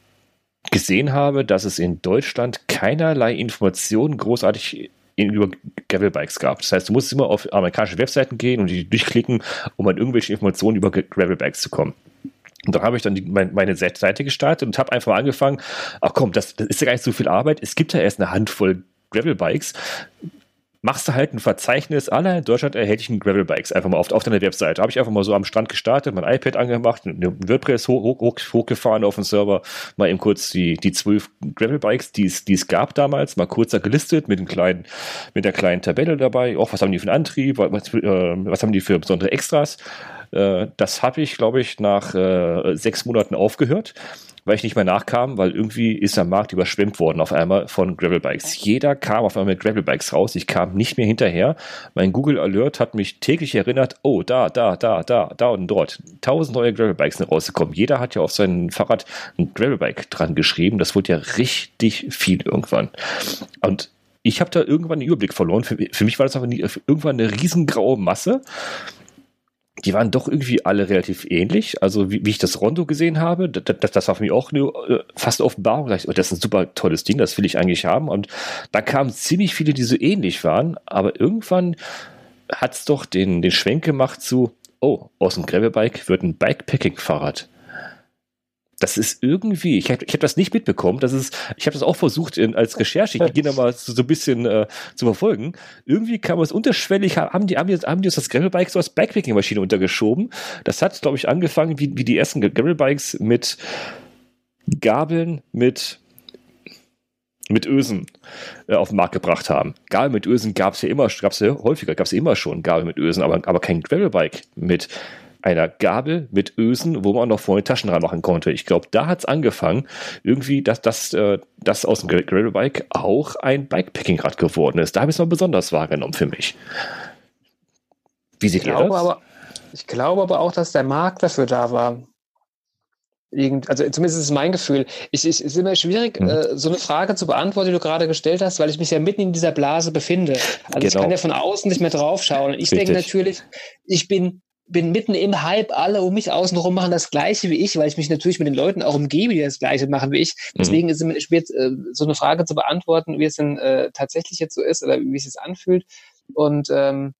gesehen habe, dass es in Deutschland keinerlei Informationen großartig über Gravelbikes gab. Das heißt, du musst immer auf amerikanische Webseiten gehen und die durchklicken, um an irgendwelche Informationen über Gravelbikes zu kommen. Und dann habe ich dann die, mein, meine Seite gestartet und habe einfach mal angefangen, ach komm, das, das ist ja gar nicht so viel Arbeit. Es gibt ja erst eine Handvoll Gravelbikes machst du halt ein Verzeichnis aller in Deutschland erhältlichen Gravelbikes einfach mal auf, auf deiner Webseite. Habe ich einfach mal so am Strand gestartet, mein iPad angemacht, WordPress hoch, hoch, hoch, hochgefahren auf den Server, mal eben kurz die, die zwölf Gravelbikes, die es, die es gab damals, mal kurz da gelistet mit einem kleinen, mit der kleinen Tabelle dabei. Auch was haben die für einen Antrieb, was, äh, was haben die für besondere Extras. Äh, das habe ich, glaube ich, nach äh, sechs Monaten aufgehört weil ich nicht mehr nachkam, weil irgendwie ist der Markt überschwemmt worden auf einmal von Gravelbikes. Jeder kam auf einmal mit Gravelbikes raus. Ich kam nicht mehr hinterher. Mein Google Alert hat mich täglich erinnert, oh, da, da, da, da, da und dort. Tausend neue Gravelbikes sind rausgekommen. Jeder hat ja auf sein Fahrrad ein Gravelbike dran geschrieben. Das wurde ja richtig viel irgendwann. Und ich habe da irgendwann den Überblick verloren. Für, für mich war das aber nie, irgendwann eine riesengraue Masse die waren doch irgendwie alle relativ ähnlich. Also wie, wie ich das Rondo gesehen habe, das, das war für mich auch eine äh, fast Offenbarung. Oh, das ist ein super tolles Ding, das will ich eigentlich haben. Und da kamen ziemlich viele, die so ähnlich waren, aber irgendwann hat es doch den, den Schwenk gemacht zu, oh, aus dem Gravelbike wird ein Bikepacking-Fahrrad das ist irgendwie, ich habe ich hab das nicht mitbekommen, das ist, ich habe das auch versucht in, als Recherche, ich da mal so, so ein bisschen äh, zu verfolgen. Irgendwie kam es unterschwellig, haben die, haben die, haben die uns das Gravelbike so als Bikepacking-Maschine untergeschoben. Das hat, glaube ich, angefangen, wie, wie die ersten Gravelbikes mit Gabeln, mit mit Ösen äh, auf den Markt gebracht haben. Gabel mit Ösen gab es ja immer, gab es ja häufiger, gab es ja immer schon Gabel mit Ösen, aber, aber kein Gravelbike mit einer Gabel mit Ösen, wo man noch vorne Taschen reinmachen konnte. Ich glaube, da hat es angefangen, irgendwie, dass das äh, dass aus dem Gravelbike auch ein Bikepacking-Rad geworden ist. Da habe ich es mal besonders wahrgenommen für mich. Wie sieht ich ihr das? Aber, ich glaube aber auch, dass der Markt dafür da war. Irgend, also zumindest ist es mein Gefühl. Ich, ich, es ist immer schwierig, mhm. äh, so eine Frage zu beantworten, die du gerade gestellt hast, weil ich mich ja mitten in dieser Blase befinde. Also genau. ich kann ja von außen nicht mehr draufschauen. Und ich Richtig. denke natürlich, ich bin bin mitten im Hype, alle um mich außenrum machen das Gleiche wie ich, weil ich mich natürlich mit den Leuten auch umgebe, die das Gleiche machen wie ich. Mhm. Deswegen mhm. ist es schwer, äh, so eine Frage zu beantworten, wie es denn äh, tatsächlich jetzt so ist oder wie es sich anfühlt. Und ähm,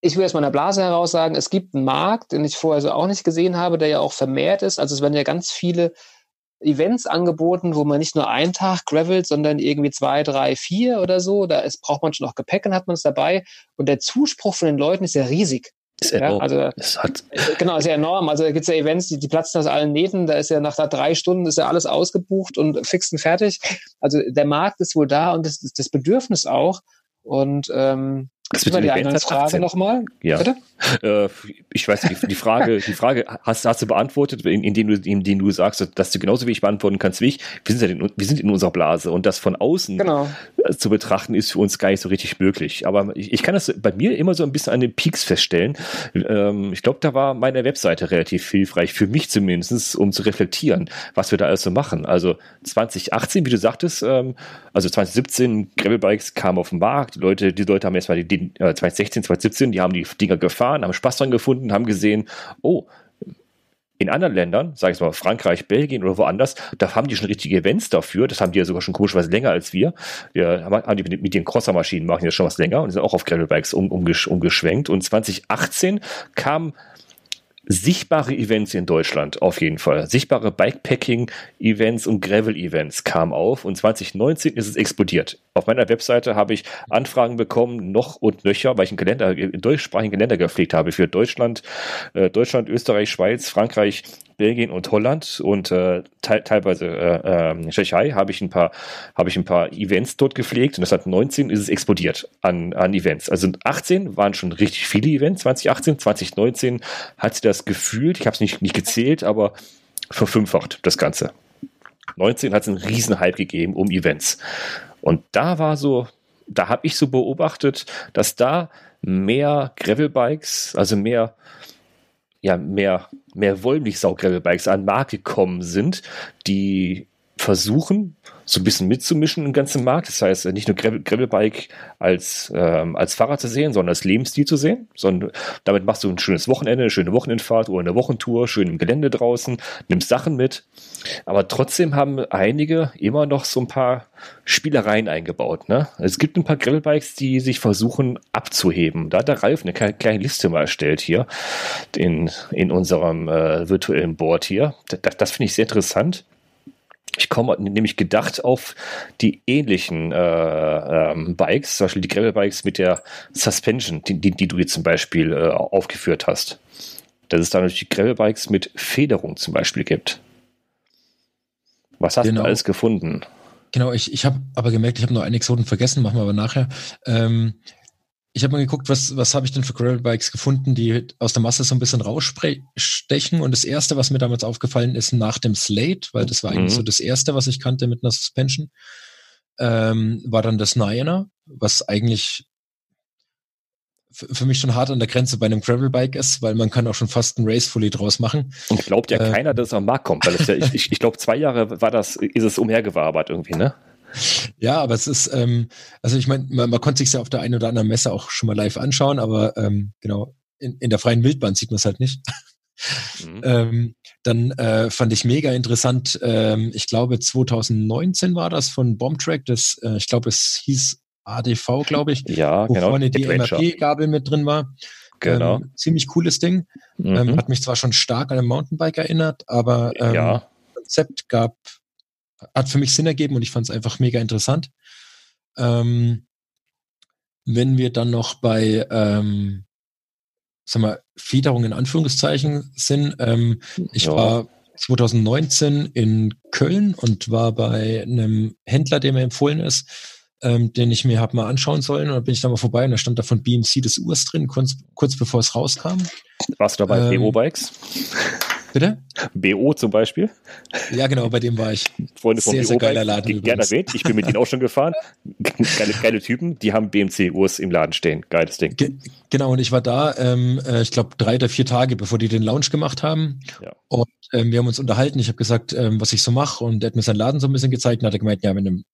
ich will aus meiner Blase heraus sagen, es gibt einen Markt, den ich vorher so auch nicht gesehen habe, der ja auch vermehrt ist. Also es werden ja ganz viele Events angeboten, wo man nicht nur einen Tag gravelt, sondern irgendwie zwei, drei, vier oder so. Da ist, braucht man schon noch Gepäck und hat man es dabei. Und der Zuspruch von den Leuten ist ja riesig. Ist enorm. Ja, also, es hat genau, ist ja enorm. Also da gibt es ja Events, die, die platzen aus allen Nähten. Da ist ja nach da drei Stunden ist ja alles ausgebucht und fix und fertig. Also der Markt ist wohl da und das, das Bedürfnis auch. Und ähm, das wird die Frage nochmal. Ja. Äh, ich weiß nicht, die Frage, die Frage hast, hast du beantwortet, indem du, indem du sagst, dass du genauso wie ich beantworten kannst wie ich. Wir sind, ja in, wir sind in unserer Blase und das von außen genau. zu betrachten ist für uns gar nicht so richtig möglich. Aber ich, ich kann das bei mir immer so ein bisschen an den Peaks feststellen. Ähm, ich glaube, da war meine Webseite relativ hilfreich, für mich zumindest, um zu reflektieren, was wir da alles so machen. Also 2018, wie du sagtest, ähm, also 2017, Gravelbikes kamen auf den Markt, die Leute, die Leute haben erstmal die, die äh, 2016, 2017, die haben die Dinger gefahren, haben Spaß dran gefunden, haben gesehen, oh, in anderen Ländern, sage ich mal Frankreich, Belgien oder woanders, da haben die schon richtige Events dafür. Das haben die ja sogar schon komischerweise länger als wir. Wir haben die mit, mit den Crosser-Maschinen machen ja schon was länger und sind auch auf Gravelbikes um, umgesch, umgeschwenkt. Und 2018 kam sichtbare Events in Deutschland, auf jeden Fall. Sichtbare Bikepacking-Events und Gravel-Events kamen auf und 2019 ist es explodiert. Auf meiner Webseite habe ich Anfragen bekommen, noch und nöcher, weil ich einen Kalender, einen deutschsprachigen Kalender gepflegt habe für Deutschland, äh, Deutschland, Österreich, Schweiz, Frankreich, Belgien und Holland und äh, te teilweise äh, äh, Tschechei habe ich ein paar habe ich ein paar Events dort gepflegt und das hat 19 ist es explodiert an, an Events. Also 18 waren schon richtig viele Events, 2018, 2019 hat sich das gefühlt, ich habe es nicht, nicht gezählt, aber verfünffacht das Ganze. 19 hat es einen riesen Hype gegeben um Events. Und da war so, da habe ich so beobachtet, dass da mehr Gravelbikes, also mehr ja, mehr, mehr Wollmilchsau-Gravelbikes an Markt gekommen sind, die versuchen, so ein bisschen mitzumischen im ganzen Markt. Das heißt, nicht nur Gravel, Gravelbike als, ähm, als Fahrrad zu sehen, sondern als Lebensstil zu sehen. Sondern damit machst du ein schönes Wochenende, eine schöne Wochenendfahrt oder eine Wochentour, schön im Gelände draußen, nimmst Sachen mit. Aber trotzdem haben einige immer noch so ein paar Spielereien eingebaut. Ne? Es gibt ein paar Gravelbikes, die sich versuchen abzuheben. Da hat der Ralf eine kleine Liste mal erstellt hier in, in unserem äh, virtuellen Board hier. Das, das finde ich sehr interessant. Ich komme nämlich gedacht auf die ähnlichen äh, ähm, Bikes, zum Beispiel die Gravel-Bikes mit der Suspension, die, die, die, du jetzt zum Beispiel äh, aufgeführt hast. Dass es da natürlich die Gravel-Bikes mit Federung zum Beispiel gibt. Was hast genau. du alles gefunden? Genau, ich, ich habe aber gemerkt, ich habe noch einen Exoten vergessen, machen wir aber nachher. Ähm, ich habe mal geguckt, was, was habe ich denn für Gravelbikes gefunden, die aus der Masse so ein bisschen rausstechen. Und das erste, was mir damals aufgefallen ist, nach dem Slate, weil das war eigentlich mhm. so das erste, was ich kannte mit einer Suspension, ähm, war dann das Niner, was eigentlich für mich schon hart an der Grenze bei einem Gravelbike ist, weil man kann auch schon fast ein Race-Fully draus machen. Und glaubt ja äh, keiner, dass es am Markt kommt, weil ja, ich, ich, ich glaube, zwei Jahre war das, ist es umhergewabert irgendwie, ne? Ja, aber es ist, ähm, also ich meine, man, man konnte sich ja auf der einen oder anderen Messe auch schon mal live anschauen, aber ähm, genau, in, in der freien Wildbahn sieht man es halt nicht. Mhm. ähm, dann äh, fand ich mega interessant, ähm, ich glaube 2019 war das von Bombtrack, das, äh, ich glaube es hieß ADV, glaube ich, ja, wo genau. vorne die MRP-Gabel mit drin war. Genau. Ähm, ziemlich cooles Ding. Ähm, mhm. hat mich zwar schon stark an ein Mountainbike erinnert, aber ähm, ja. Konzept gab hat für mich Sinn ergeben und ich fand es einfach mega interessant. Ähm, wenn wir dann noch bei, ähm, sag mal, Federung in Anführungszeichen sind, ähm, ich ja. war 2019 in Köln und war bei einem Händler, der mir empfohlen ist, ähm, den ich mir habe mal anschauen sollen. Und dann bin ich da mal vorbei und da stand da von BMC des Urs drin, kurz, kurz bevor es rauskam. Warst du dabei ähm, BO-Bikes? Bitte? BO zum Beispiel. Ja, genau, bei dem war ich. Freunde von sehr, BO sehr geiler Laden. Gerne erwähnt, ich bin mit ihnen auch schon gefahren. Geile, geile Typen, die haben BMC-Urs im Laden stehen. Geiles Ding. Ge genau, und ich war da, ähm, äh, ich glaube, drei oder vier Tage, bevor die den Launch gemacht haben. Ja. Und ähm, wir haben uns unterhalten. Ich habe gesagt, ähm, was ich so mache. Und er hat mir seinen Laden so ein bisschen gezeigt und hat gemeint, ja, wenn du einen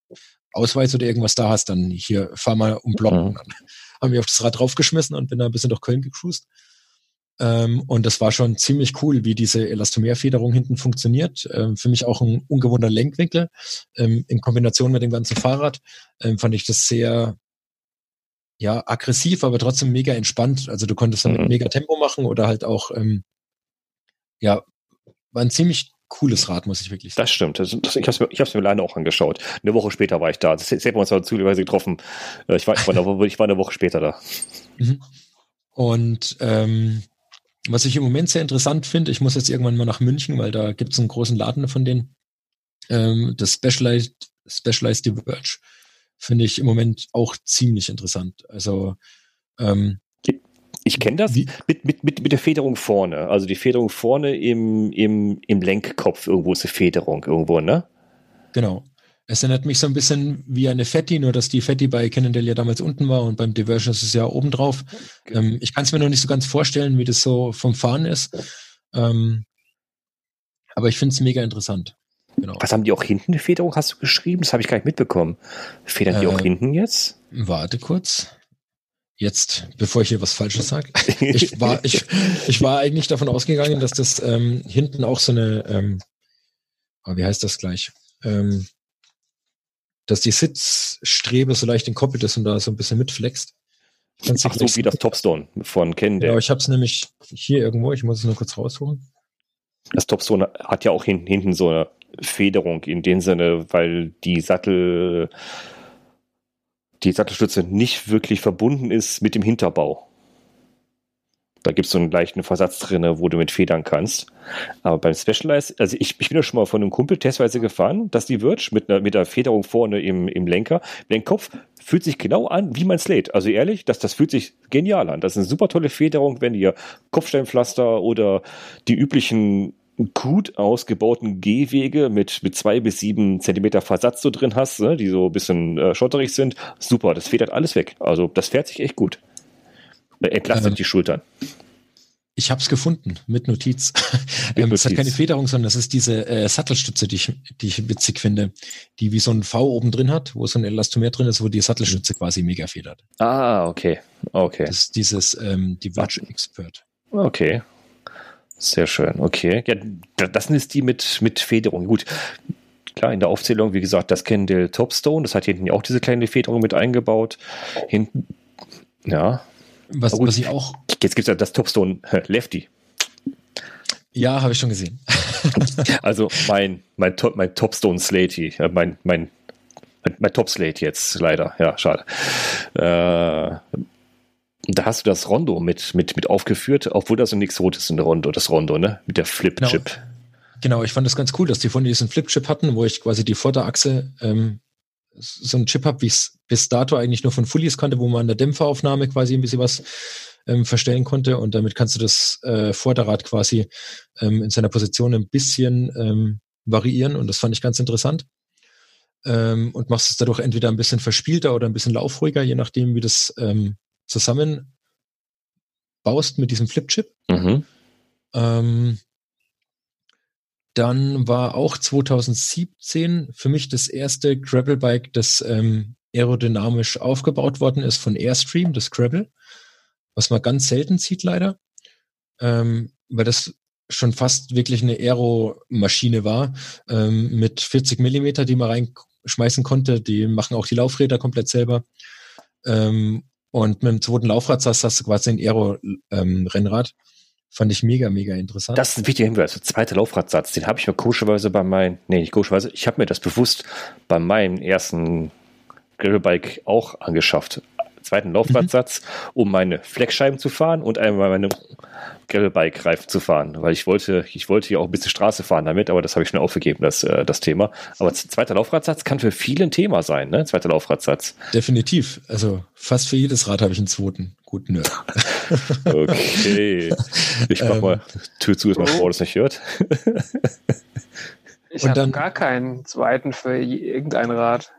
Ausweis oder irgendwas da hast, dann hier fahr mal um Block. Mhm. Dann haben wir auf das Rad draufgeschmissen und bin da ein bisschen durch Köln gecruised. Ähm, und das war schon ziemlich cool, wie diese Elastomerfederung hinten funktioniert. Ähm, für mich auch ein ungewohnter Lenkwinkel. Ähm, in Kombination mit dem ganzen Fahrrad fand ich das sehr ja, aggressiv, aber trotzdem mega entspannt. Also du konntest damit mhm. mega Tempo machen oder halt auch, ja, war ein ziemlich cooles Rad, muss ich wirklich sagen. Das stimmt. Das, das, ich habe es mir, mir leider auch angeschaut. Eine Woche später war ich da. Das, das hätten wir uns aber zufälligerweise getroffen. Äh, ich war, ich, war eine, ich war eine Woche später da. Mhm. Und ähm, was ich im Moment sehr interessant finde, ich muss jetzt irgendwann mal nach München, weil da gibt es einen großen Laden von denen. Ähm, das Specialized, Specialized Diverge finde ich im Moment auch ziemlich interessant. Also ähm, ich kenne das mit, mit, mit, mit der Federung vorne. Also die Federung vorne im, im, im Lenkkopf irgendwo ist eine Federung irgendwo, ne? Genau. Es erinnert mich so ein bisschen wie eine Fetti, nur dass die Fetti bei Cannondale ja damals unten war und beim Diversion ist es ja oben drauf. Okay. Ähm, ich kann es mir noch nicht so ganz vorstellen, wie das so vom Fahren ist. Ähm, aber ich finde es mega interessant. Genau. Was haben die auch hinten, die Federung, hast du geschrieben? Das habe ich gar nicht mitbekommen. Federn die äh, auch hinten jetzt? Warte kurz. Jetzt, bevor ich hier was Falsches sage. Ich war, ich, ich war eigentlich davon ausgegangen, dass das ähm, hinten auch so eine, ähm, oh, wie heißt das gleich? Ähm, dass die Sitzstrebe so leicht entkoppelt ist und da so ein bisschen mitflext. Kannst Ach so, wie das Topstone von Cannondale. Ja, ich habe es nämlich hier irgendwo, ich muss es nur kurz rausholen. Das Topstone hat ja auch hinten, hinten so eine Federung in dem Sinne, weil die Sattel, die Sattelstütze nicht wirklich verbunden ist mit dem Hinterbau. Da gibt es so einen leichten Versatz drin, wo du mit federn kannst. Aber beim Specialized, also ich, ich bin ja schon mal von einem Kumpel testweise gefahren, dass die Verge mit einer, mit einer Federung vorne im, im Lenker, Lenkkopf, fühlt sich genau an wie mein Slate. Also ehrlich, das, das fühlt sich genial an. Das ist eine super tolle Federung, wenn ihr Kopfsteinpflaster oder die üblichen gut ausgebauten Gehwege mit, mit zwei bis sieben Zentimeter Versatz so drin hast, ne, die so ein bisschen äh, schotterig sind. Super, das federt alles weg. Also das fährt sich echt gut. Entlastet ähm, die Schultern. Ich habe es gefunden mit Notiz. Mit ähm, Es hat keine Federung, sondern das ist diese äh, Sattelstütze, die ich, die ich witzig finde, die wie so ein V oben drin hat, wo so ein Elastomer drin ist, wo die Sattelstütze quasi mega federt. Ah, okay. Okay. Das ist dieses ähm, die Verge Expert. Okay. Sehr schön. Okay. Ja, das ist die mit, mit Federung. Gut. Klar, in der Aufzählung, wie gesagt, das Kendall Topstone, das hat hinten ja auch diese kleine Federung mit eingebaut. Hinten, ja, was, was ich auch. Jetzt gibt es ja das Topstone Lefty. Ja, habe ich schon gesehen. also mein, mein, Top, mein Topstone Slatey, mein, mein, mein, mein Top Slate jetzt, leider. Ja, schade. Äh, da hast du das Rondo mit, mit, mit aufgeführt, obwohl das so nichts Rotes in der Rondo, das Rondo, ne? Mit der Flip-Chip. Genau. genau. ich fand das ganz cool, dass die von diesen Flip-Chip hatten, wo ich quasi die Vorderachse ähm, so einen Chip habe, wie es bis dato eigentlich nur von Fullies kannte, wo man an der Dämpferaufnahme quasi ein bisschen was ähm, verstellen konnte und damit kannst du das äh, Vorderrad quasi ähm, in seiner Position ein bisschen ähm, variieren und das fand ich ganz interessant. Ähm, und machst es dadurch entweder ein bisschen verspielter oder ein bisschen laufruhiger, je nachdem, wie das ähm, zusammen baust mit diesem Flipchip. Mhm. Ähm, dann war auch 2017 für mich das erste Gravelbike, das ähm, aerodynamisch aufgebaut worden ist von Airstream, das Gravel, was man ganz selten sieht leider, ähm, weil das schon fast wirklich eine Aero-Maschine war ähm, mit 40 Millimeter, die man reinschmeißen konnte. Die machen auch die Laufräder komplett selber. Ähm, und mit dem zweiten Laufradsatz hast du quasi ein Aero-Rennrad. Ähm, Fand ich mega, mega interessant. Das ist ein wichtiger Hinweis. Der zweite Laufradsatz, den habe ich mir komischerweise bei meinem, nee, nicht komischerweise, ich habe mir das bewusst bei meinem ersten Gravelbike auch angeschafft. Zweiten Laufradsatz, mhm. um meine Fleckscheiben zu fahren und einmal meine Gravelbike-Reifen zu fahren, weil ich wollte, ich wollte hier auch ein bisschen Straße fahren damit, aber das habe ich schon aufgegeben, das, äh, das Thema. Aber zweiter Laufradsatz kann für viele ein Thema sein, ne? Zweiter Laufradsatz. Definitiv. Also fast für jedes Rad habe ich einen zweiten. Gut, nö. okay. Ich mach ähm, mal Tür zu, dass meine Frau das nicht hört. ich habe gar keinen zweiten für irgendein Rad.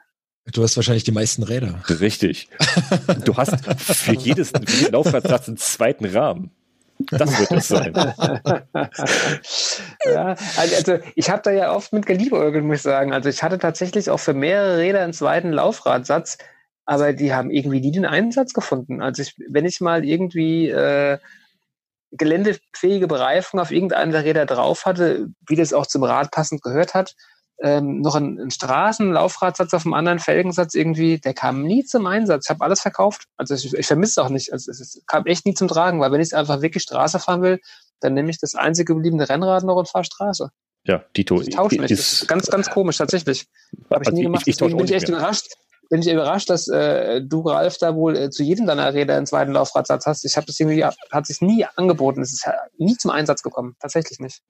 Du hast wahrscheinlich die meisten Räder. Richtig. Du hast für jedes für jeden Laufradsatz einen zweiten Rahmen. Das wird es sein. ja, also ich habe da ja oft mit geliebäugelt, muss ich sagen. Also ich hatte tatsächlich auch für mehrere Räder einen zweiten Laufradsatz, aber die haben irgendwie nie den Einsatz gefunden. Also ich, wenn ich mal irgendwie äh, geländefähige Bereifung auf irgendeinem der Räder drauf hatte, wie das auch zum Rad passend gehört hat, ähm, noch ein, ein Straßenlaufradsatz auf dem anderen Felgensatz irgendwie, der kam nie zum Einsatz. Ich habe alles verkauft. Also ich, ich vermisse es auch nicht. Also es kam echt nie zum Tragen, weil wenn ich einfach wirklich Straße fahren will, dann nehme ich das einzige gebliebene Rennrad noch und fahre Straße. Ja, Dito. Ich tausche. Das ist ganz, ganz komisch, tatsächlich. Habe ich nie gemacht. Ich, ich Deswegen bin ich echt mehr. überrascht. Bin ich überrascht, dass äh, du, Ralf, da wohl äh, zu jedem deiner Räder einen zweiten Laufradsatz hast. Ich habe das irgendwie, hat sich nie angeboten. Es ist nie zum Einsatz gekommen. Tatsächlich nicht.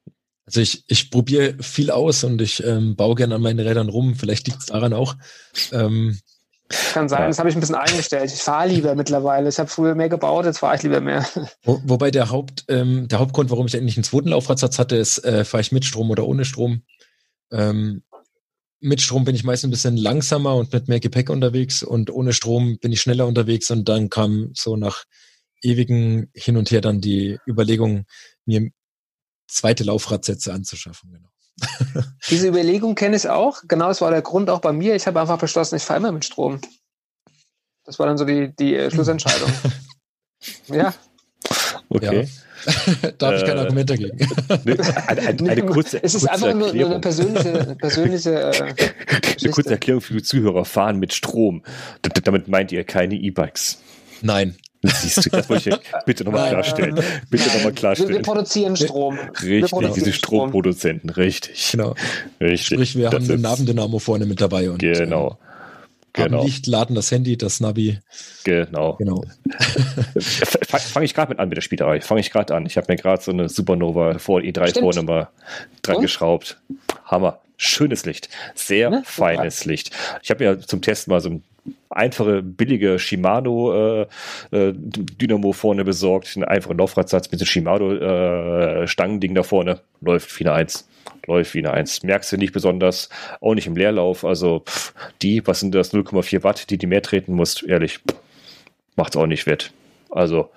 Also ich, ich probiere viel aus und ich ähm, baue gerne an meinen Rädern rum. Vielleicht liegt es daran auch. Ähm, kann sein, ja. das habe ich ein bisschen eingestellt. Ich fahre lieber mittlerweile. Ich habe früher mehr gebaut, jetzt fahre ich lieber mehr. Wo, wobei der Haupt, ähm, der Hauptgrund, warum ich eigentlich einen zweiten Laufradsatz hatte, ist, äh, fahre ich mit Strom oder ohne Strom. Ähm, mit Strom bin ich meist ein bisschen langsamer und mit mehr Gepäck unterwegs und ohne Strom bin ich schneller unterwegs und dann kam so nach ewigen Hin und Her dann die Überlegung, mir zweite Laufradsätze anzuschaffen. Genau. Diese Überlegung kenne ich auch. Genau, das war der Grund auch bei mir. Ich habe einfach beschlossen, ich fahre immer mit Strom. Das war dann so die, die äh, Schlussentscheidung. ja. Okay. Ja. da habe ich kein äh, Argument dagegen. eine, eine, eine kurze, es ist kurze einfach nur eine persönliche, persönliche äh, Eine kurze Erklärung für die Zuhörer. Fahren mit Strom. Damit meint ihr keine E-Bikes? Nein, Siehst du, das wollte ich bitte nochmal klarstellen. Bitte nochmal klarstellen. Wir, wir, produzieren Strom. Richtig, produzieren diese Stromproduzenten, richtig. Genau. Richtig. Sprich, wir das haben einen Nabendynamo vorne mit dabei. Und, genau. Äh, genau. Haben Licht, laden das Handy, das Navi. Genau. genau. Fange ich gerade mit an mit der Spielerei. Fange ich gerade an. Ich habe mir gerade so eine Supernova vor E3 Stimmt. vorne mal dran und? geschraubt. Hammer. Schönes Licht. Sehr ne? feines Licht. Ich habe mir zum Testen mal so ein einfache, billige Shimano äh, äh, Dynamo vorne besorgt. Einen einfachen Laufradsatz mit so Shimano äh, Stangending da vorne. Läuft wie eine 1 läuft wie eine 1. Merkst du nicht besonders, auch nicht im Leerlauf. Also pff, die, was sind das, 0,4 Watt, die die mehr treten musst, ehrlich, macht es auch nicht wett. Also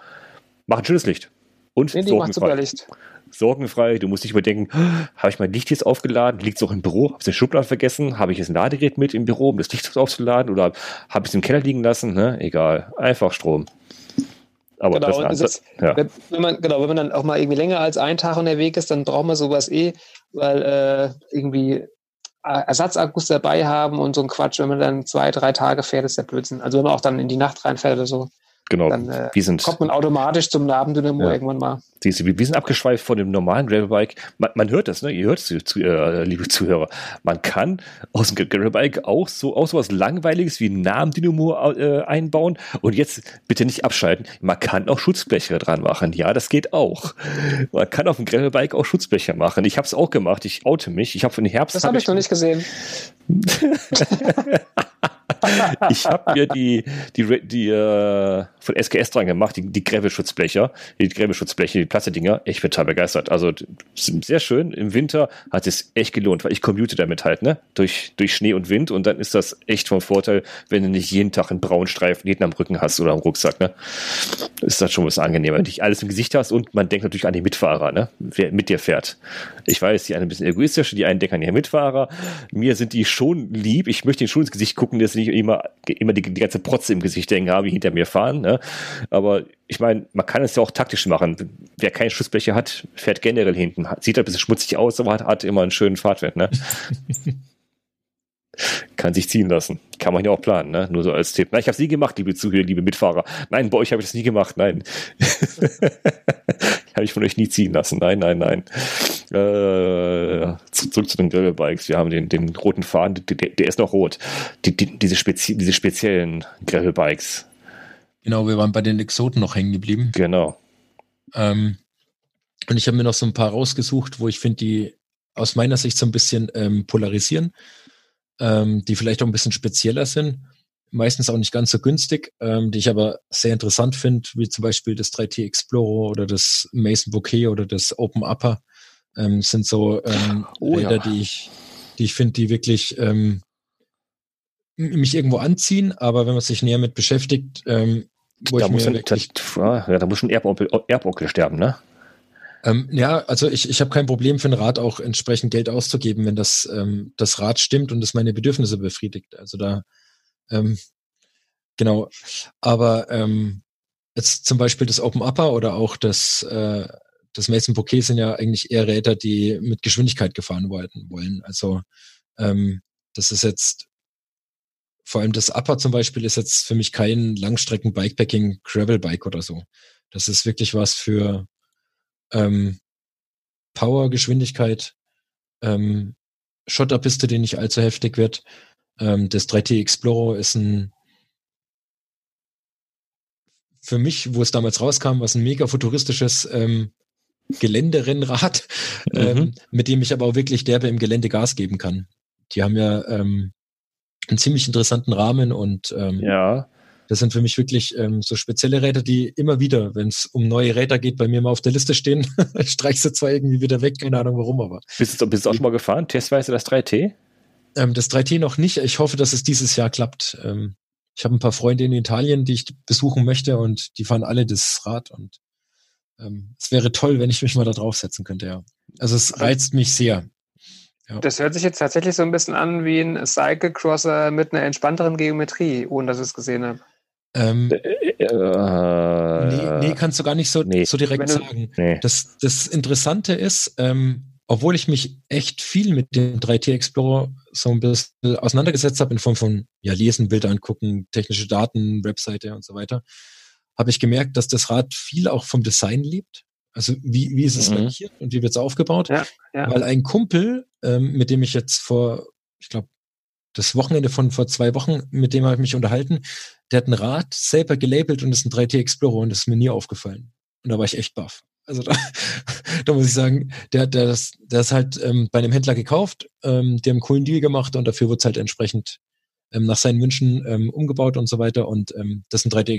macht ein schönes Licht. Und nee, die macht super Licht. Sorgenfrei, du musst nicht überdenken, habe ich mein Licht jetzt aufgeladen? Liegt es auch im Büro? Habe ich den Schubladen vergessen? Habe ich jetzt ein Ladegerät mit im Büro, um das Licht aufzuladen? Oder habe ich es im Keller liegen lassen? Ne? Egal, einfach Strom. Aber genau, das, das, ja. wenn, man, genau, wenn man dann auch mal irgendwie länger als einen Tag unterwegs ist, dann braucht man sowas eh, weil äh, irgendwie Ersatzakkus dabei haben und so ein Quatsch, wenn man dann zwei, drei Tage fährt, ist der Blödsinn. Also wenn man auch dann in die Nacht reinfährt oder so. Genau. Dann äh, wir sind, kommt man automatisch zum Nabendynamo ja. irgendwann mal. Siehst du, wir, wir sind abgeschweift von dem normalen Gravelbike. Man, man hört das, ne? Ihr hört es, äh, liebe Zuhörer. Man kann aus dem Gravelbike auch so auch so was Langweiliges wie Nabendynamo äh, einbauen. Und jetzt bitte nicht abschalten. Man kann auch Schutzbleche dran machen. Ja, das geht auch. Man kann auf dem Gravelbike auch Schutzbleche machen. Ich habe es auch gemacht. Ich oute mich. Ich habe von Herbst. Das habe hab ich noch nicht gesehen. ich habe mir die, die, die äh, von SKS dran gemacht, die, die Gräbeschutzblecher, die Gräbeschutzbleche, die Platzedinger. Ich bin total begeistert. Also sehr schön. Im Winter hat es echt gelohnt, weil ich commute damit halt, ne? Durch, durch Schnee und Wind und dann ist das echt von Vorteil, wenn du nicht jeden Tag einen braunen Streifen hinten am Rücken hast oder am Rucksack, ne? Ist das schon was angenehmer, wenn du nicht alles im Gesicht hast und man denkt natürlich an die Mitfahrer, ne? Wer mit dir fährt. Ich weiß, die einen ein bisschen egoistisch, die einen denken an ihre Mitfahrer. Mir sind die schon lieb. Ich möchte ihnen schon ins Gesicht gucken, dass sie nicht immer, immer die, die ganze Protze im Gesicht hängen haben, die hinter mir fahren. Ne? Aber ich meine, man kann es ja auch taktisch machen. Wer keine Schutzbleche hat, fährt generell hinten. Sieht ein bisschen schmutzig aus, aber hat, hat immer einen schönen Fahrtwert. Ne? kann sich ziehen lassen. Kann man ja auch planen, ne? Nur so als Tipp. Nein, ich habe es nie gemacht, liebe Zuhörer, liebe Mitfahrer. Nein, bei euch habe ich das nie gemacht. Nein. habe ich von euch nie ziehen lassen. Nein, nein, nein. Äh, zurück zu den Gravelbikes. Wir haben den, den roten Faden, der, der ist noch rot. Die, die, diese, spezi diese speziellen Gravelbikes. Genau, wir waren bei den Exoten noch hängen geblieben. Genau. Ähm, und ich habe mir noch so ein paar rausgesucht, wo ich finde, die aus meiner Sicht so ein bisschen ähm, polarisieren ähm, die vielleicht auch ein bisschen spezieller sind, meistens auch nicht ganz so günstig, ähm, die ich aber sehr interessant finde, wie zum Beispiel das 3T Explorer oder das Mason Bouquet oder das Open Upper, ähm, sind so ähm, oh, Räder, ja. die ich, die ich finde, die wirklich ähm, mich irgendwo anziehen, aber wenn man sich näher mit beschäftigt, ähm, wo da ich muss mir wirklich, ja, da muss schon Erbonkel, Erbonkel sterben, ne? Ähm, ja, also ich, ich habe kein Problem für ein Rad auch entsprechend Geld auszugeben, wenn das, ähm, das Rad stimmt und es meine Bedürfnisse befriedigt. Also da, ähm, genau. Aber ähm, jetzt zum Beispiel das Open Upper oder auch das, äh, das Mason Bouquet sind ja eigentlich eher Räder, die mit Geschwindigkeit gefahren wollen. Also ähm, das ist jetzt vor allem das Upper zum Beispiel ist jetzt für mich kein Langstrecken Bikepacking Gravel Bike oder so. Das ist wirklich was für ähm, Power, Geschwindigkeit, ähm, Schotterpiste, die nicht allzu heftig wird. Ähm, das 3T Explorer ist ein für mich, wo es damals rauskam, was ein mega futuristisches ähm, Geländerennrad, mhm. ähm, mit dem ich aber auch wirklich derbe im Gelände Gas geben kann. Die haben ja ähm, einen ziemlich interessanten Rahmen und ähm, ja. Das sind für mich wirklich ähm, so spezielle Räder, die immer wieder, wenn es um neue Räder geht, bei mir mal auf der Liste stehen. ich streich sie zwar irgendwie wieder weg, keine Ahnung warum, aber. Bist du, bist du auch schon mal gefahren? Testweise das 3T? Ähm, das 3T noch nicht. Ich hoffe, dass es dieses Jahr klappt. Ähm, ich habe ein paar Freunde in Italien, die ich besuchen möchte und die fahren alle das Rad und ähm, es wäre toll, wenn ich mich mal da draufsetzen könnte, ja. Also es reizt mich sehr. Ja. Das hört sich jetzt tatsächlich so ein bisschen an wie ein Cyclecrosser mit einer entspannteren Geometrie, ohne dass ich es gesehen habe. Ähm, äh, äh, nee, nee, kannst du gar nicht so, nee. so direkt sagen. Nee. Das, das Interessante ist, ähm, obwohl ich mich echt viel mit dem 3T Explorer so ein bisschen auseinandergesetzt habe in Form von ja, Lesen, Bilder angucken, technische Daten, Webseite und so weiter, habe ich gemerkt, dass das Rad viel auch vom Design lebt. Also wie, wie ist es mhm. lackiert und wie wird es aufgebaut? Ja, ja. Weil ein Kumpel, ähm, mit dem ich jetzt vor, ich glaube, das Wochenende von vor zwei Wochen, mit dem habe ich mich unterhalten, der hat ein Rad selber gelabelt und ist ein 3T Explorer und das ist mir nie aufgefallen. Und da war ich echt baff. Also da, da muss ich sagen, der, der, das, der ist halt ähm, bei einem Händler gekauft, ähm, die haben einen coolen Deal gemacht und dafür wird es halt entsprechend ähm, nach seinen Wünschen ähm, umgebaut und so weiter. Und ähm, das ist ein 3D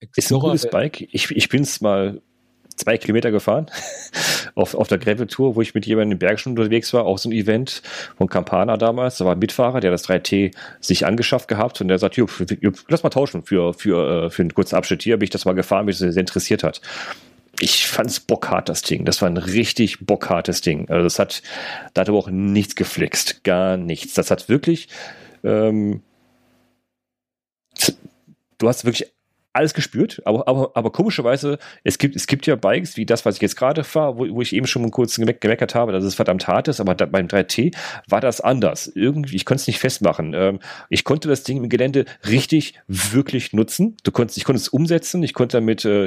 Explorer. Ist ein cooles Bike. Ich, ich bin es mal zwei Kilometer gefahren auf, auf der Gravel-Tour, wo ich mit jemandem in den schon unterwegs war, auch so ein Event von Campana damals. Da war ein Mitfahrer, der das 3T sich angeschafft gehabt und der sagt, jupp, jupp, lass mal tauschen für, für, äh, für einen kurzen Abschnitt hier. Bin ich das mal gefahren, mich das sehr interessiert hat. Ich fand's bockhart, das Ding. Das war ein richtig bockhartes Ding. Also das hat, da hat aber auch nichts geflixt. Gar nichts. Das hat wirklich, ähm, du hast wirklich alles gespürt, aber, aber, aber komischerweise, es gibt, es gibt ja Bikes wie das, was ich jetzt gerade fahre, wo, wo ich eben schon kurz gemeckert habe, dass es verdammt hart ist, aber da, beim 3T war das anders. Irgendwie, ich konnte es nicht festmachen. Ähm, ich konnte das Ding im Gelände richtig, wirklich nutzen. Du konntest, ich konnte es umsetzen, ich konnte damit äh,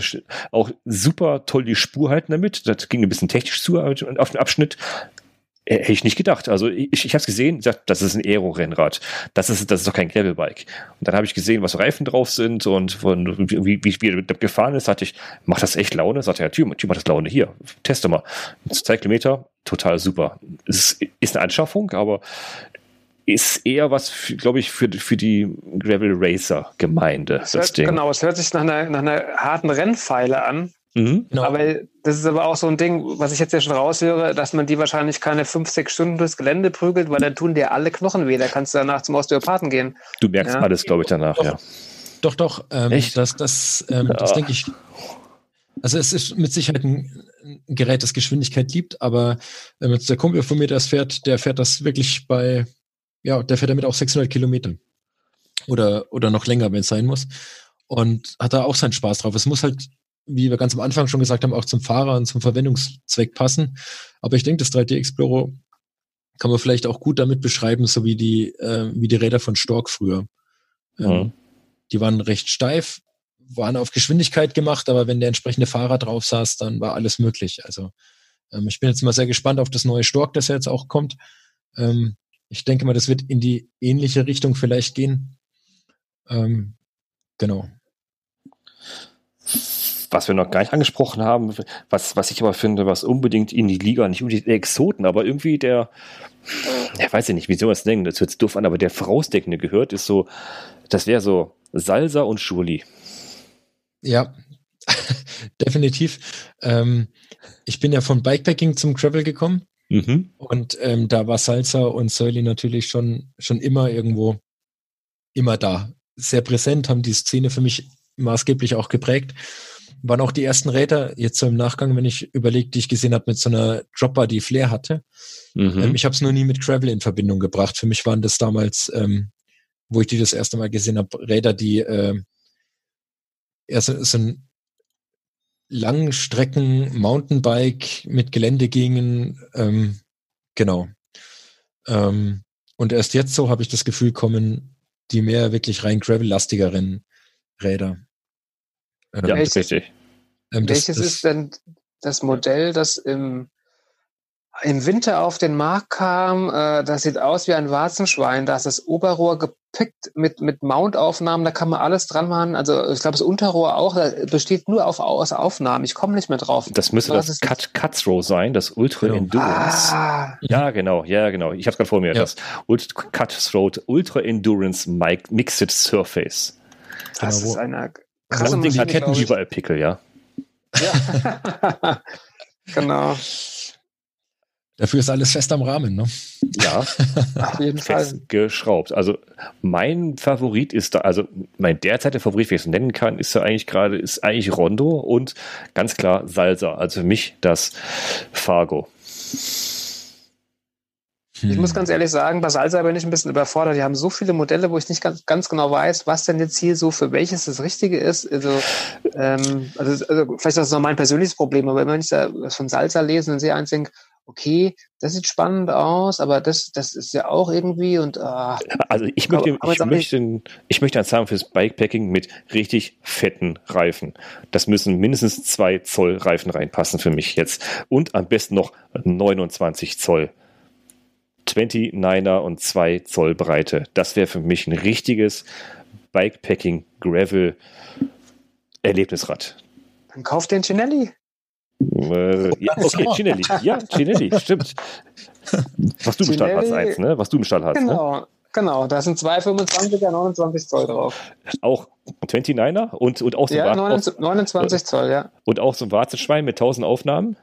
auch super toll die Spur halten damit. Das ging ein bisschen technisch zu auf den Abschnitt. Hätte ich nicht gedacht. Also ich, ich habe es gesehen, gesagt, das ist ein Aero-Rennrad. Das ist, das ist doch kein Gravelbike. Und dann habe ich gesehen, was Reifen drauf sind und von, wie, wie, wie er gefahren ist, hatte ich, macht das echt Laune? Sagte er, Tür, Tür macht das Laune. Hier, teste mal. Zwei Kilometer, total super. Es ist, ist eine Anschaffung, aber ist eher was, glaube ich, für, für die Gravel Racer Gemeinde. Das, das Ding. Genau, es hört sich nach einer, nach einer harten Rennpfeile an. Mhm, genau. Aber das ist aber auch so ein Ding, was ich jetzt ja schon raushöre, dass man die wahrscheinlich keine fünf, sechs Stunden durchs Gelände prügelt, weil dann tun dir alle Knochen weh. Da kannst du danach zum Osteopathen gehen. Du merkst ja? alles, glaube ich, danach, doch, ja. Doch, doch. Ähm, Echt? Das, das, ähm, ja. das denke ich. Also es ist mit Sicherheit ein, ein Gerät, das Geschwindigkeit liebt, aber ähm, jetzt der Kumpel von mir, der das fährt, der fährt das wirklich bei, ja, der fährt damit auch 600 Kilometer. Oder, oder noch länger, wenn es sein muss. Und hat da auch seinen Spaß drauf. Es muss halt wie wir ganz am Anfang schon gesagt haben, auch zum Fahrer und zum Verwendungszweck passen. Aber ich denke, das 3D Explorer kann man vielleicht auch gut damit beschreiben, so wie die, äh, wie die Räder von Stork früher. Ähm, mhm. Die waren recht steif, waren auf Geschwindigkeit gemacht, aber wenn der entsprechende Fahrer drauf saß, dann war alles möglich. Also ähm, ich bin jetzt mal sehr gespannt auf das neue Stork, das ja jetzt auch kommt. Ähm, ich denke mal, das wird in die ähnliche Richtung vielleicht gehen. Ähm, genau was wir noch gar nicht angesprochen haben, was, was ich aber finde, was unbedingt in die Liga, nicht unbedingt Exoten, aber irgendwie der, ja, weiß ich nicht, wie soll man es denken, das hört sich doof an, aber der Vorausdeckende gehört, ist so, das wäre so Salsa und Schurli. Ja, definitiv. Ähm, ich bin ja von Bikepacking zum Travel gekommen. Mhm. Und ähm, da war Salsa und Surly natürlich schon, schon immer irgendwo, immer da. Sehr präsent, haben die Szene für mich maßgeblich auch geprägt waren auch die ersten Räder, jetzt so im Nachgang, wenn ich überlege, die ich gesehen habe mit so einer Dropper, die Flair hatte. Mhm. Ähm, ich habe es nur nie mit Gravel in Verbindung gebracht. Für mich waren das damals, ähm, wo ich die das erste Mal gesehen habe, Räder, die äh, eher so, so ein Langstrecken Mountainbike mit Gelände gingen. Ähm, genau. Ähm, und erst jetzt so habe ich das Gefühl, kommen die mehr wirklich rein Gravel-lastigeren Räder. Ja, welches, richtig. Ähm, das, welches das, ist denn das Modell, das im, im Winter auf den Markt kam? Äh, das sieht aus wie ein Warzenschwein. Da ist das Oberrohr gepickt mit, mit Mountaufnahmen. Da kann man alles dran machen. Also ich glaube, das Unterrohr auch. Besteht nur auf, aus Aufnahmen. Ich komme nicht mehr drauf. Das müsste Was das Cut, Cutthrow sein, das Ultra genau. Endurance. Ah. Ja, genau. Ja, genau. Ich habe es gerade vor mir. Ja. Das Cutthroat Ultra Endurance Mixed Surface. Das genau, ist eine Krasse und Musik, Ketten überall Pickel, ja. Ja. genau. Dafür ist alles fest am Rahmen, ne? Ja, auf jeden Fall. geschraubt. Also mein Favorit ist da, also mein derzeitiger Favorit, wie ich es nennen kann, ist ja eigentlich gerade, ist eigentlich Rondo und ganz klar Salsa. Also für mich das Fargo. Ich muss hm. ganz ehrlich sagen, bei Salsa bin ich ein bisschen überfordert. Die haben so viele Modelle, wo ich nicht ganz, ganz genau weiß, was denn jetzt hier so für welches das Richtige ist. Also, ähm, also, also vielleicht ist das noch mein persönliches Problem, aber wenn ich da was von Salsa lese und sehe eins denke, okay, das sieht spannend aus, aber das, das ist ja auch irgendwie und ah, also ich möchte, aber, ich, möchte, ich möchte ein sagen fürs Bikepacking mit richtig fetten Reifen. Das müssen mindestens zwei Zoll Reifen reinpassen für mich jetzt und am besten noch 29 Zoll. 29er und 2 Zoll Breite. Das wäre für mich ein richtiges Bikepacking Gravel Erlebnisrad. Dann kauf den Cinelli. Äh, ja, okay, Cinelli. Ja, Cinelli, stimmt. Was du im Stall hast, eins, ne? Was du im Stall hast. Ne? Genau, ne? genau. Da sind zwei 25er, 29 Zoll drauf. Auch 29er und, und auch so ja, 29, 29 Zoll, ja. Und auch so ein Warzenschwein mit 1000 Aufnahmen?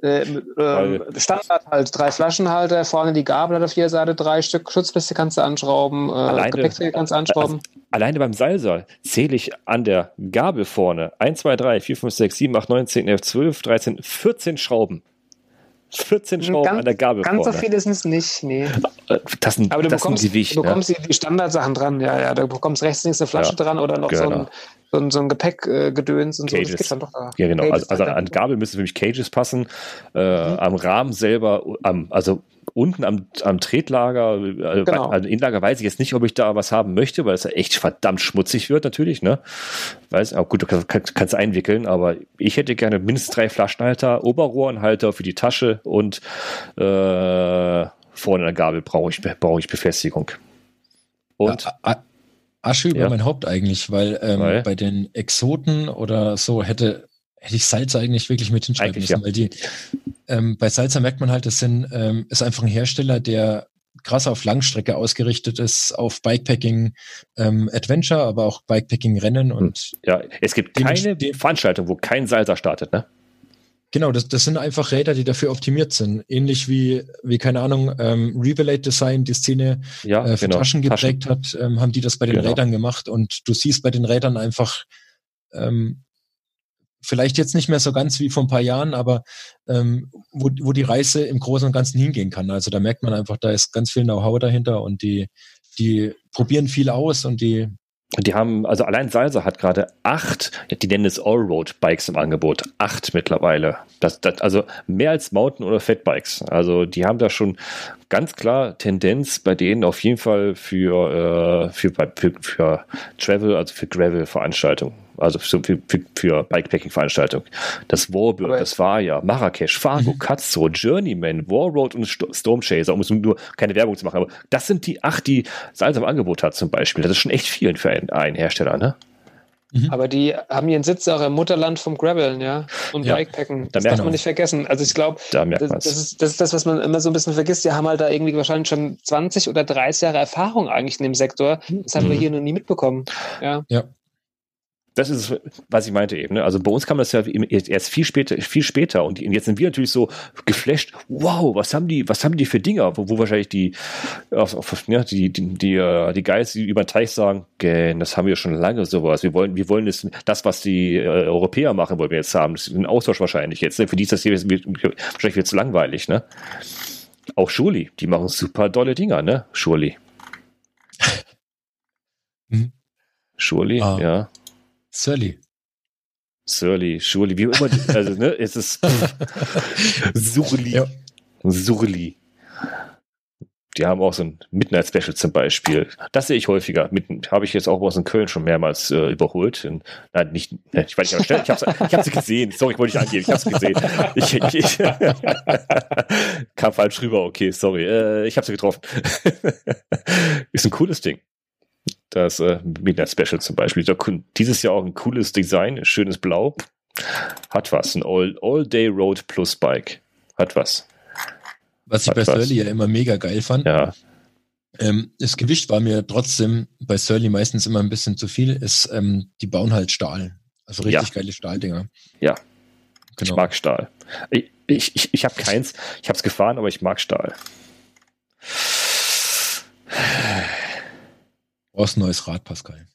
Äh, äh, Standard halt, drei Flaschenhalter, vorne die Gabel hat auf jeder Seite drei Stück, Schutzbeste kannst du anschrauben, äh, alleine, kannst du anschrauben. Also, alleine beim Seilsaal zähle ich an der Gabel vorne 1, 2, 3, 4, 5, 6, 7, 8, 9, 10, 11, 12, 13, 14 Schrauben. 14 Schrauben ganz, an der Gabel Ganz vorne. so viele sind es nicht, nee. Äh, das sind, Aber du das bekommst, sind die, wichtig, du bekommst ne? die, die Standardsachen dran, ja, ja. Du bekommst rechts links eine Flasche ja, dran oder noch genau. so ein so ein, so ein Gepäckgedöns äh, und Cages. so. Das dann doch da. Ja, genau. Cages also, also an Gabel müssen für mich Cages passen. Äh, mhm. Am Rahmen selber, am, also unten am, am Tretlager, äh, genau. also Inlager weiß ich jetzt nicht, ob ich da was haben möchte, weil es ja echt verdammt schmutzig wird natürlich, ne? Weiß, auch gut, du kannst, kannst einwickeln, aber ich hätte gerne mindestens drei Flaschenhalter, Oberrohrenhalter für die Tasche und äh, vorne an der Gabel brauche ich, brauche ich Befestigung. Und ja, Asche über ja. mein Haupt eigentlich, weil, ähm, weil, bei den Exoten oder so hätte, hätte ich Salzer eigentlich wirklich mit hinschreiben eigentlich, müssen, ja. weil die, ähm, bei Salzer merkt man halt, das sind, ähm, ist einfach ein Hersteller, der krass auf Langstrecke ausgerichtet ist, auf Bikepacking ähm, Adventure, aber auch Bikepacking Rennen und ja, es gibt keine Veranstaltung, wo kein Salzer startet, ne? Genau, das, das sind einfach Räder, die dafür optimiert sind. Ähnlich wie, wie keine Ahnung, ähm, Revelate Design die Szene ja, äh, für genau. Taschen geprägt Taschen. hat, ähm, haben die das bei den genau. Rädern gemacht. Und du siehst bei den Rädern einfach, ähm, vielleicht jetzt nicht mehr so ganz wie vor ein paar Jahren, aber ähm, wo, wo die Reise im Großen und Ganzen hingehen kann. Also da merkt man einfach, da ist ganz viel Know-how dahinter und die, die probieren viel aus und die die haben, also allein Salsa hat gerade acht, die nennen es Allroad-Bikes im Angebot. Acht mittlerweile. Das, das, also mehr als Mountain- oder Fatbikes. Also die haben da schon ganz klar Tendenz bei denen auf jeden Fall für, äh, für, für, für Travel, also für Gravel-Veranstaltungen also für, für, für Bikepacking-Veranstaltungen. Das Warbird, das war ja Marrakesch, Fargo, mhm. Katzo, Journeyman, Warroad und Storm Chaser, um nur keine Werbung zu machen. Aber das sind die acht, die Salz im Angebot hat zum Beispiel. Das ist schon echt viel für einen, einen Hersteller, ne? Mhm. Aber die haben ihren Sitz auch im Mutterland vom Graveln, ja, und ja, Bikepacken. Das darf man nicht vergessen. Also ich glaube, da das, das, ist, das ist das, was man immer so ein bisschen vergisst. Die haben halt da irgendwie wahrscheinlich schon 20 oder 30 Jahre Erfahrung eigentlich in dem Sektor. Das haben mhm. wir hier noch nie mitbekommen. Ja. ja das ist es, was ich meinte eben. Ne? Also bei uns kam das ja erst viel später, viel später und jetzt sind wir natürlich so geflasht. Wow, was haben die, was haben die für Dinger? Wo, wo wahrscheinlich die, ja, die, die, die, äh, die Guys, die über den Teich sagen, das haben wir schon lange sowas. Wir wollen, wir wollen das, das was die äh, Europäer machen, wollen wir jetzt haben. Das ist ein Austausch wahrscheinlich jetzt. Ne? Für die ist das hier wahrscheinlich wird zu langweilig. Ne? Auch Schuli, die machen super dolle Dinger, ne? Schuli. hm. Schuli, ah. ja. Surly. Surly, Surly, wie immer, also, ne, es ist Surly. Ja. Surly. Die haben auch so ein Midnight Special zum Beispiel. Das sehe ich häufiger. Habe ich jetzt auch aus in Köln schon mehrmals äh, überholt. In, nein, nicht, ne, ich weiß nicht, ich habe sie gesehen. Sorry, ich wollte nicht angeben. Ich habe sie gesehen. Ich, ich, ich kam falsch rüber. Okay, sorry. Äh, ich habe sie getroffen. Ist ein cooles Ding. Das äh, Midnight Special zum Beispiel. Dieses Jahr auch ein cooles Design, schönes Blau. Hat was. Ein All-Day-Road Plus Bike. Hat was. Was ich Hat bei was. Surly ja immer mega geil fand. Ja. Ähm, das Gewicht war mir trotzdem bei Surly meistens immer ein bisschen zu viel. Ist, ähm, die bauen halt Stahl. Also richtig ja. geile Stahldinger. Ja. Genau. Ich mag Stahl. Ich, ich, ich, ich habe keins. Ich habe es gefahren, aber ich mag Stahl brauchst ein neues Rad, Pascal.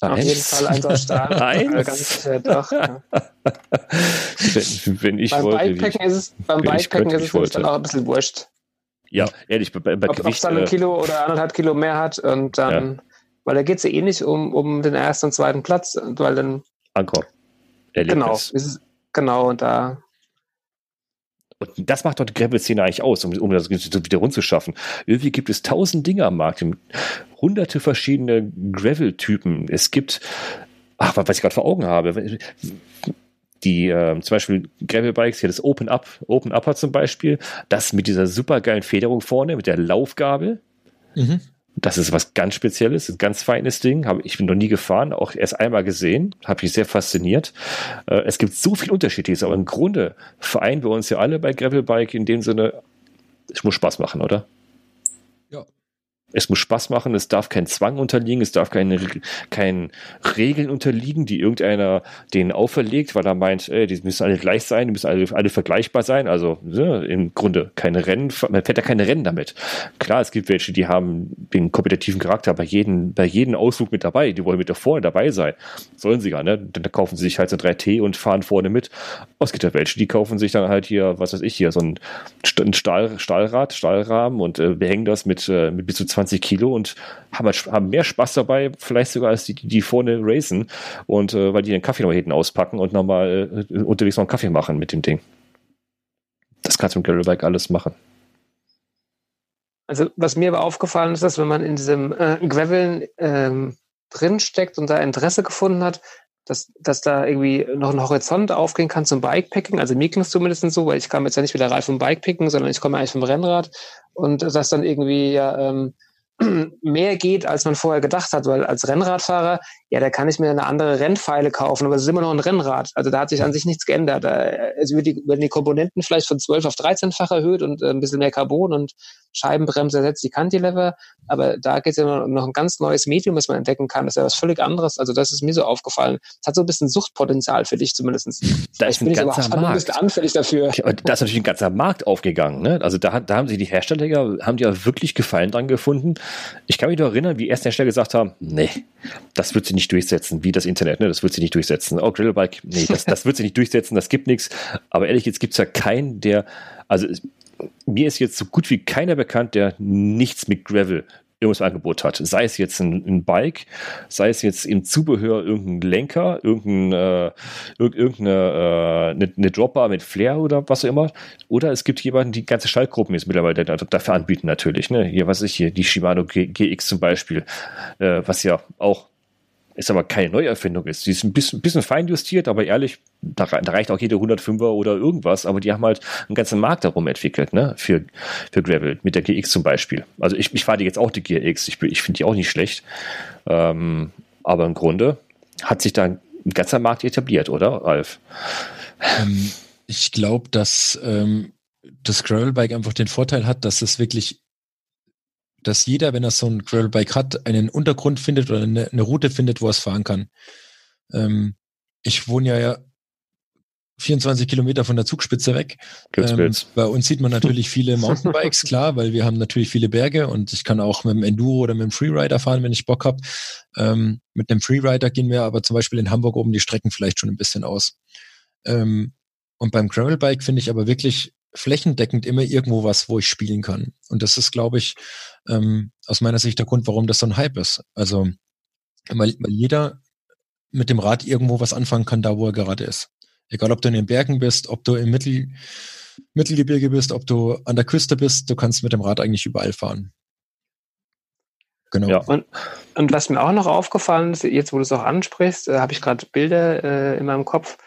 Auf jeden Fall eins aus Stahl. Eins? Ganz sicher, doch. Ja. wenn, wenn, ich beim wollte, Bikepacken ist es, beim Bikepacken ist es dann auch ein bisschen wurscht. Ja, ehrlich, bei, bei Ob es dann ein äh, Kilo oder anderthalb Kilo mehr hat und dann, ja. weil da geht es ja eh nicht um, um den ersten und zweiten Platz, weil dann. Erlebnis. Genau, ist, genau, und da Und das macht doch die Gravel-Szene eigentlich aus, um, um das wieder rund zu schaffen. Irgendwie gibt es tausend Dinge am Markt, hunderte verschiedene Gravel-Typen. Es gibt, ach, was ich gerade vor Augen habe, die äh, zum Beispiel Gravel-Bikes, hier das Open Up, Open Upper zum Beispiel, das mit dieser supergeilen Federung vorne, mit der Laufgabel. Mhm. Das ist was ganz Spezielles, ein ganz feines Ding. Ich bin noch nie gefahren, auch erst einmal gesehen, habe mich sehr fasziniert. Äh, es gibt so viel Unterschiedliches, aber im Grunde vereinen wir uns ja alle bei Gravelbike in dem Sinne, es muss Spaß machen, oder? Es muss Spaß machen, es darf kein Zwang unterliegen, es darf keine, kein Regeln unterliegen, die irgendeiner denen auferlegt, weil er meint, ey, die müssen alle gleich sein, die müssen alle, alle vergleichbar sein. Also ne, im Grunde keine Rennen, man fährt ja keine Rennen damit. Klar, es gibt welche, die haben den kompetitiven Charakter bei jedem, bei jedem Ausflug mit dabei, die wollen mit da vorne dabei sein. Sollen sie gar, ne? Dann kaufen sie sich halt so ein 3T und fahren vorne mit. Oh, es gibt ja welche, die kaufen sich dann halt hier, was weiß ich hier, so ein, Stahl, Stahlrad, Stahlrahmen und äh, behängen das mit, äh, mit bis zu 20 Kilo und haben, halt, haben mehr Spaß dabei, vielleicht sogar als die, die vorne racen und äh, weil die den Kaffee noch hinten auspacken und nochmal äh, unterwegs noch einen Kaffee machen mit dem Ding. Das kannst du mit Gravelbike alles machen. Also was mir aber aufgefallen ist, dass wenn man in diesem äh, Graveln ähm, drinsteckt und da Interesse gefunden hat, dass, dass da irgendwie noch ein Horizont aufgehen kann zum Bikepacking. Also mir klingt es zumindest so, weil ich kam jetzt ja nicht wieder reif vom Bikepacking, sondern ich komme eigentlich vom Rennrad und dass dann irgendwie ja ähm, mehr geht, als man vorher gedacht hat, weil als Rennradfahrer, ja, da kann ich mir eine andere Rennpfeile kaufen, aber es ist immer noch ein Rennrad. Also da hat sich an sich nichts geändert. Es werden die, werden die Komponenten vielleicht von 12 auf 13-fach erhöht und äh, ein bisschen mehr Carbon und Scheibenbremse ersetzt die Cantilever, aber da geht es ja noch ein ganz neues Medium, das man entdecken kann. Das ist ja was völlig anderes. Also das ist mir so aufgefallen. Es hat so ein bisschen Suchtpotenzial für dich zumindest. Da ist ein ganzer Markt. ein bisschen anfällig dafür. Da ist natürlich ein ganzer Markt aufgegangen. Ne? Also da, da haben sich die Hersteller, haben die ja wirklich Gefallen dran gefunden. Ich kann mich noch erinnern, wie erst Hersteller gesagt haben, nee, das wird sie nicht durchsetzen, wie das Internet, ne? das wird sie nicht durchsetzen. Oh, Grillbike, nee, das, das wird sie nicht durchsetzen, das gibt nichts. Aber ehrlich, jetzt gibt es ja keinen, der, also mir ist jetzt so gut wie keiner bekannt, der nichts mit Gravel irgendwas im Angebot hat. Sei es jetzt ein, ein, Bike, sei es jetzt im Zubehör irgendein Lenker, irgendein, äh, irgendeine äh, eine, eine Dropper mit Flair oder was auch immer. Oder es gibt jemanden, die ganze Schaltgruppen jetzt mittlerweile dafür anbieten natürlich. Ne? Hier, was ist hier, die Shimano GX zum Beispiel, äh, was ja auch ist aber keine Neuerfindung ist. Sie ist ein bisschen, bisschen fein justiert, aber ehrlich, da, da, reicht auch jede 105er oder irgendwas, aber die haben halt einen ganzen Markt darum entwickelt, ne, für, für Gravel, mit der GX zum Beispiel. Also ich, ich fahre jetzt auch die GX, ich, ich finde die auch nicht schlecht, ähm, aber im Grunde hat sich da ein ganzer Markt etabliert, oder, Ralf? Ähm, ich glaube, dass ähm, das Gravelbike einfach den Vorteil hat, dass es wirklich dass jeder, wenn er so ein Gravelbike hat, einen Untergrund findet oder eine, eine Route findet, wo er es fahren kann. Ähm, ich wohne ja, ja 24 Kilometer von der Zugspitze weg. Ähm, bei uns sieht man natürlich viele Mountainbikes, klar, weil wir haben natürlich viele Berge und ich kann auch mit dem Enduro oder mit dem Freerider fahren, wenn ich Bock habe. Ähm, mit dem Freerider gehen wir aber zum Beispiel in Hamburg oben die Strecken vielleicht schon ein bisschen aus. Ähm, und beim Gravelbike finde ich aber wirklich flächendeckend immer irgendwo was, wo ich spielen kann. Und das ist, glaube ich, ähm, aus meiner Sicht der Grund, warum das so ein Hype ist. Also, weil, weil jeder mit dem Rad irgendwo was anfangen kann, da wo er gerade ist. Egal, ob du in den Bergen bist, ob du im Mittel, Mittelgebirge bist, ob du an der Küste bist, du kannst mit dem Rad eigentlich überall fahren. Genau. Ja. Und, und was mir auch noch aufgefallen ist, jetzt wo du es auch ansprichst, äh, habe ich gerade Bilder äh, in meinem Kopf.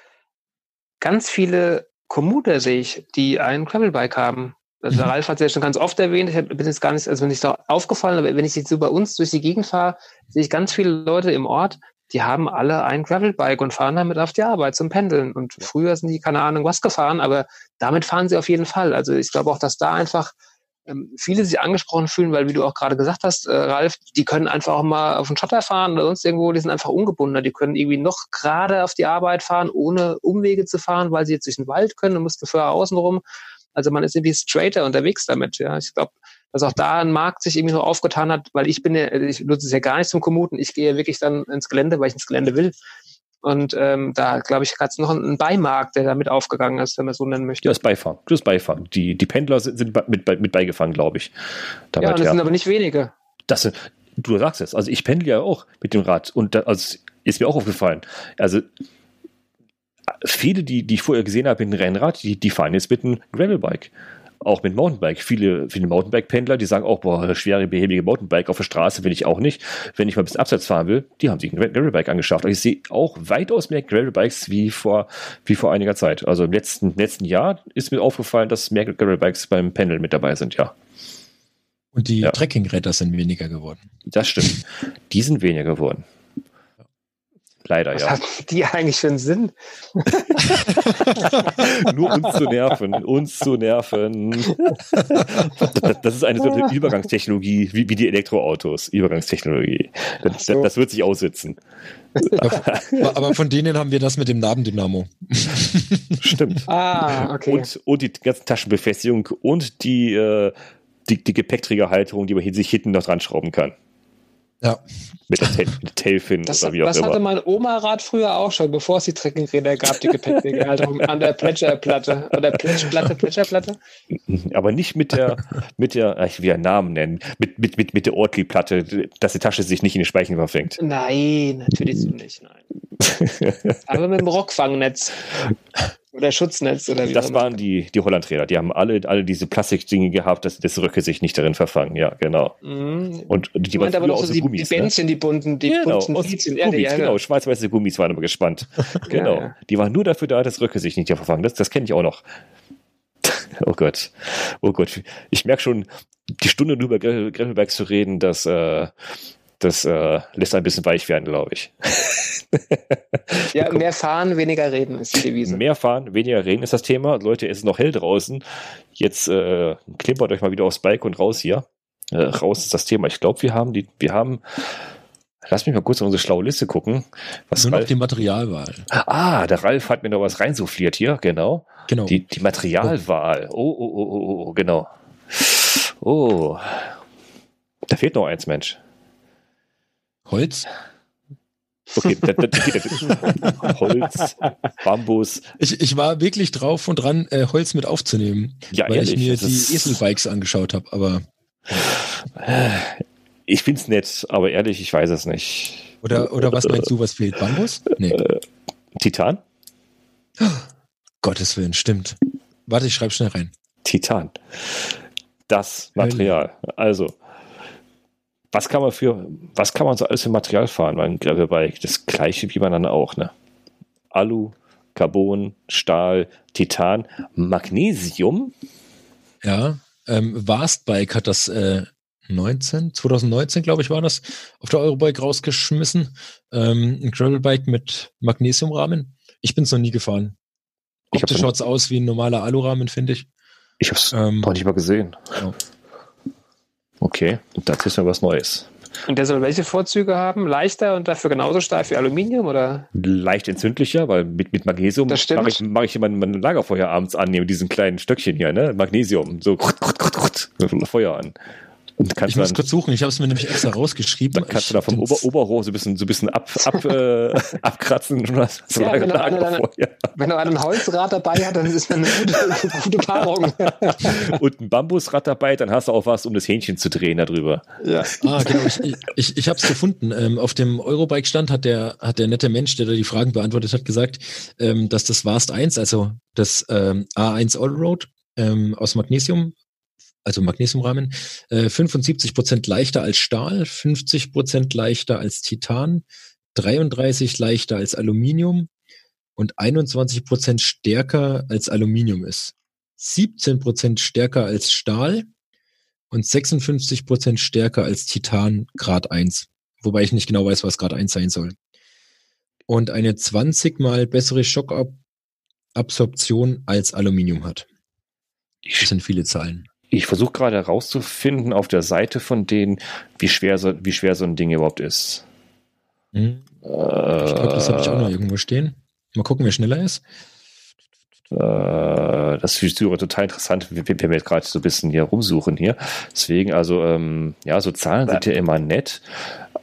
Ganz viele Commuter sehe ich, die ein Gravelbike haben. Also mhm. Ralf hat es ja schon ganz oft erwähnt, ich bin jetzt gar nicht, also wenn ich da aufgefallen, aber wenn ich jetzt so bei uns durch die Gegend fahre, sehe ich ganz viele Leute im Ort, die haben alle ein Gravelbike und fahren damit auf die Arbeit zum Pendeln. Und früher sind die keine Ahnung was gefahren, aber damit fahren sie auf jeden Fall. Also ich glaube auch, dass da einfach ähm, viele sich angesprochen fühlen, weil wie du auch gerade gesagt hast, äh, Ralf, die können einfach auch mal auf den Schotter fahren oder sonst irgendwo, die sind einfach ungebunden. Die können irgendwie noch gerade auf die Arbeit fahren, ohne Umwege zu fahren, weil sie jetzt durch den Wald können und mussten vorher außenrum. Also man ist irgendwie straighter unterwegs damit. Ja, ich glaube, dass auch da ein Markt sich irgendwie so aufgetan hat, weil ich bin ja, ich nutze es ja gar nicht zum Kommuten. Ich gehe wirklich dann ins Gelände, weil ich ins Gelände will. Und ähm, da, glaube ich, hat es noch einen Beimarkt, der damit aufgegangen ist, wenn man so nennen möchte. Ja, das Beifahren. Das Beifahren. Die, die Pendler sind, sind mit, mit beigefahren, glaube ich. Damit, ja, das ja. sind aber nicht wenige. Das sind, du sagst es. Also ich pendle ja auch mit dem Rad und das also ist mir auch aufgefallen. Also viele, die, die ich vorher gesehen habe in Rennrad, die, die fahren jetzt mit einem Gravelbike auch mit Mountainbike. Viele, viele Mountainbike-Pendler, die sagen auch, boah, schwere, behäbige Mountainbike auf der Straße will ich auch nicht. Wenn ich mal ein bisschen abseits fahren will, die haben sich ein Gravelbike angeschafft. Und ich sehe auch weitaus mehr Gravelbikes wie vor, wie vor einiger Zeit. Also im letzten, letzten Jahr ist mir aufgefallen, dass mehr Gravelbikes beim Pendeln mit dabei sind, ja. Und die ja. Trekkingräder sind weniger geworden. Das stimmt. Die sind weniger geworden. Leider, Was ja. Was haben die eigentlich für einen Sinn? Nur uns zu nerven, uns zu nerven. Das ist eine Übergangstechnologie, wie, wie die Elektroautos. Übergangstechnologie. Das, so. das wird sich aussitzen. Aber von denen haben wir das mit dem Nabendynamo. Stimmt. Ah, okay. Und, und die ganze Taschenbefestigung und die, äh, die, die Gepäckträgerhalterung, die man sich hinten noch dran schrauben kann. Ja. Mit der Tailfin das, oder wie auch das immer. hatte mein Oma-Rad früher auch schon, bevor es die Trekkingräder gab, die Gepäckträgerhalterung an der Plätscherplatte. Oder Plätschplatte, Plätscherplatte? Aber nicht mit der, mit der, ich will einen Namen nennen, mit, mit, mit, mit der Ortli-Platte, dass die Tasche sich nicht in den Speichen verfängt. Nein, natürlich nicht, nein. Aber mit dem Rockfangnetz. Oder Schutznetz oder wie Das waren die, die Hollandräder. Die haben alle, alle diese Plastikdinge gehabt, dass das Röcke sich nicht darin verfangen. Ja, genau. Mhm. Und die waren aber auch so die, Gummis, die Bändchen, ne? die bunten, die genau, bunten Gummis, ja, genau, genau. schwarz-weiße Gummis waren immer gespannt. genau. Ja, ja. Die waren nur dafür da, dass Röcke sich nicht verfangen. Das, das kenne ich auch noch. oh Gott. Oh Gott. Ich merke schon, die Stunde über Gravelbikes zu reden, dass äh, das äh, lässt ein bisschen weich werden, glaube ich. ja, mehr fahren, weniger reden ist die Devise. Mehr fahren, weniger reden ist das Thema. Leute, es ist noch hell draußen. Jetzt äh, klimpert euch mal wieder aufs Bike und raus hier. Äh, raus ist das Thema. Ich glaube, wir haben die, wir haben Lass mich mal kurz auf unsere schlaue Liste gucken. Was Nur noch die Materialwahl. Ah, der Ralf hat mir noch was reinsuffliert hier, genau. Genau. Die, die Materialwahl. Oh, oh, oh, oh, oh, genau. Oh. Da fehlt noch eins, Mensch. Holz? Okay, das, das, Holz, Bambus. Ich, ich war wirklich drauf und dran, äh, Holz mit aufzunehmen, ja, weil ehrlich, ich mir die Eselbikes angeschaut habe, aber. Ich find's nett, aber ehrlich, ich weiß es nicht. Oder, oder was meinst du, was fehlt? Bambus? Nee. Äh, Titan? Gottes Willen, stimmt. Warte, ich schreibe schnell rein. Titan. Das Material. Also, was kann man für, was kann man so alles für Material fahren beim Gravelbike? Das gleiche wie man dann auch, ne? Alu, Carbon, Stahl, Titan, Magnesium. Ja, ähm, Vastbike hat das äh, 19, 2019, glaube ich, war das, auf der Eurobike rausgeschmissen. Ähm, ein Gravelbike mit Magnesiumrahmen. Ich bin es noch nie gefahren. Optisch schaut es aus wie ein normaler Alurahmen, finde ich. Ich habe es ähm, noch nicht mal gesehen. Ja. Okay, das ist ja was Neues. Und der soll welche Vorzüge haben? Leichter und dafür genauso steif wie Aluminium oder? Leicht entzündlicher, weil mit, mit Magnesium mache ich, mach ich immer mein Lagerfeuer abends an, mit diesen kleinen Stöckchen hier, ne? Magnesium, so Feuer an ich muss kurz suchen, ich habe es mir nämlich extra rausgeschrieben. Dann kannst du da vom Ober Oberrohr so ein bisschen, so ein bisschen ab, ab, äh, abkratzen. Und hast so ja, wenn, du eine, wenn du einen Holzrad dabei hast, dann ist das eine gute, gute Paarung. und ein Bambusrad dabei, dann hast du auch was, um das Hähnchen zu drehen darüber. Ja. Ah, genau. Ich, ich, ich habe es gefunden. Ähm, auf dem Eurobike-Stand hat der, hat der nette Mensch, der da die Fragen beantwortet hat, gesagt, ähm, dass das Vast 1, also das ähm, A1 Allroad ähm, aus Magnesium also Magnesiumrahmen, äh, 75 Prozent leichter als Stahl, 50 Prozent leichter als Titan, 33 leichter als Aluminium und 21 Prozent stärker als Aluminium ist. 17 Prozent stärker als Stahl und 56 Prozent stärker als Titan Grad 1. Wobei ich nicht genau weiß, was Grad 1 sein soll. Und eine 20 mal bessere Schockabsorption als Aluminium hat. Das sind viele Zahlen. Ich versuche gerade herauszufinden auf der Seite von denen, wie schwer so, wie schwer so ein Ding überhaupt ist. Hm. ich glaube, das habe ich auch noch irgendwo stehen. Mal gucken, wer schneller ist. Äh, das ist total interessant, wenn wir jetzt gerade so ein bisschen hier rumsuchen hier. Deswegen, also, ähm, ja, so Zahlen sind ja immer nett.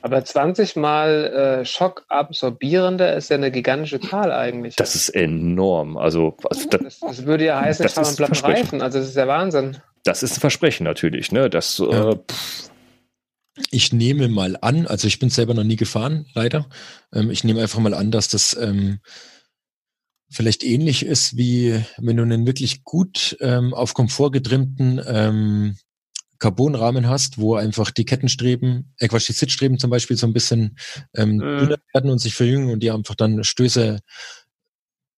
Aber 20 mal äh, schockabsorbierender ist ja eine gigantische Zahl eigentlich. Das ist enorm. Also, also das, das, würde ja heißen, ich fahre einen Reifen. Also das ist der Wahnsinn. Das ist ein Versprechen natürlich, ne? Das, ja. äh, ich nehme mal an, also ich bin selber noch nie gefahren, leider. Ähm, ich nehme einfach mal an, dass das ähm, vielleicht ähnlich ist wie wenn du einen wirklich gut ähm, auf Komfort getrimmten ähm, Carbonrahmen hast, wo einfach die Kettenstreben, äh Quatsch, die Sitzstreben zum Beispiel so ein bisschen ähm, mhm. dünner werden und sich verjüngen und die einfach dann Stöße,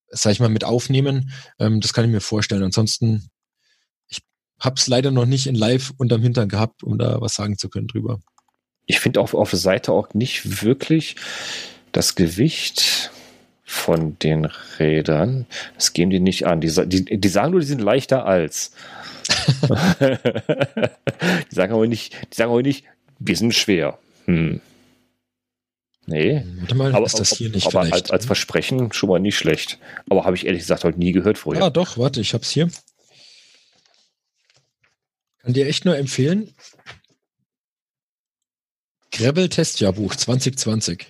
sag ich mal, mit aufnehmen. Ähm, das kann ich mir vorstellen. Ansonsten, hab's leider noch nicht in live unterm Hintern gehabt, um da was sagen zu können drüber. Ich finde auch auf der Seite auch nicht wirklich das Gewicht von den Rädern. Das geben die nicht an. Die, die, die sagen nur, die sind leichter als. die sagen aber nicht, die sagen aber nicht, wir sind schwer. Hm. Nee. Warte mal, aber, ist das hier nicht aber als, als, Versprechen schon mal nicht schlecht. Aber habe ich ehrlich gesagt heute nie gehört vorher. Ah, doch, warte, ich hab's hier. Kann dir echt nur empfehlen. Gravel Testjahrbuch 2020.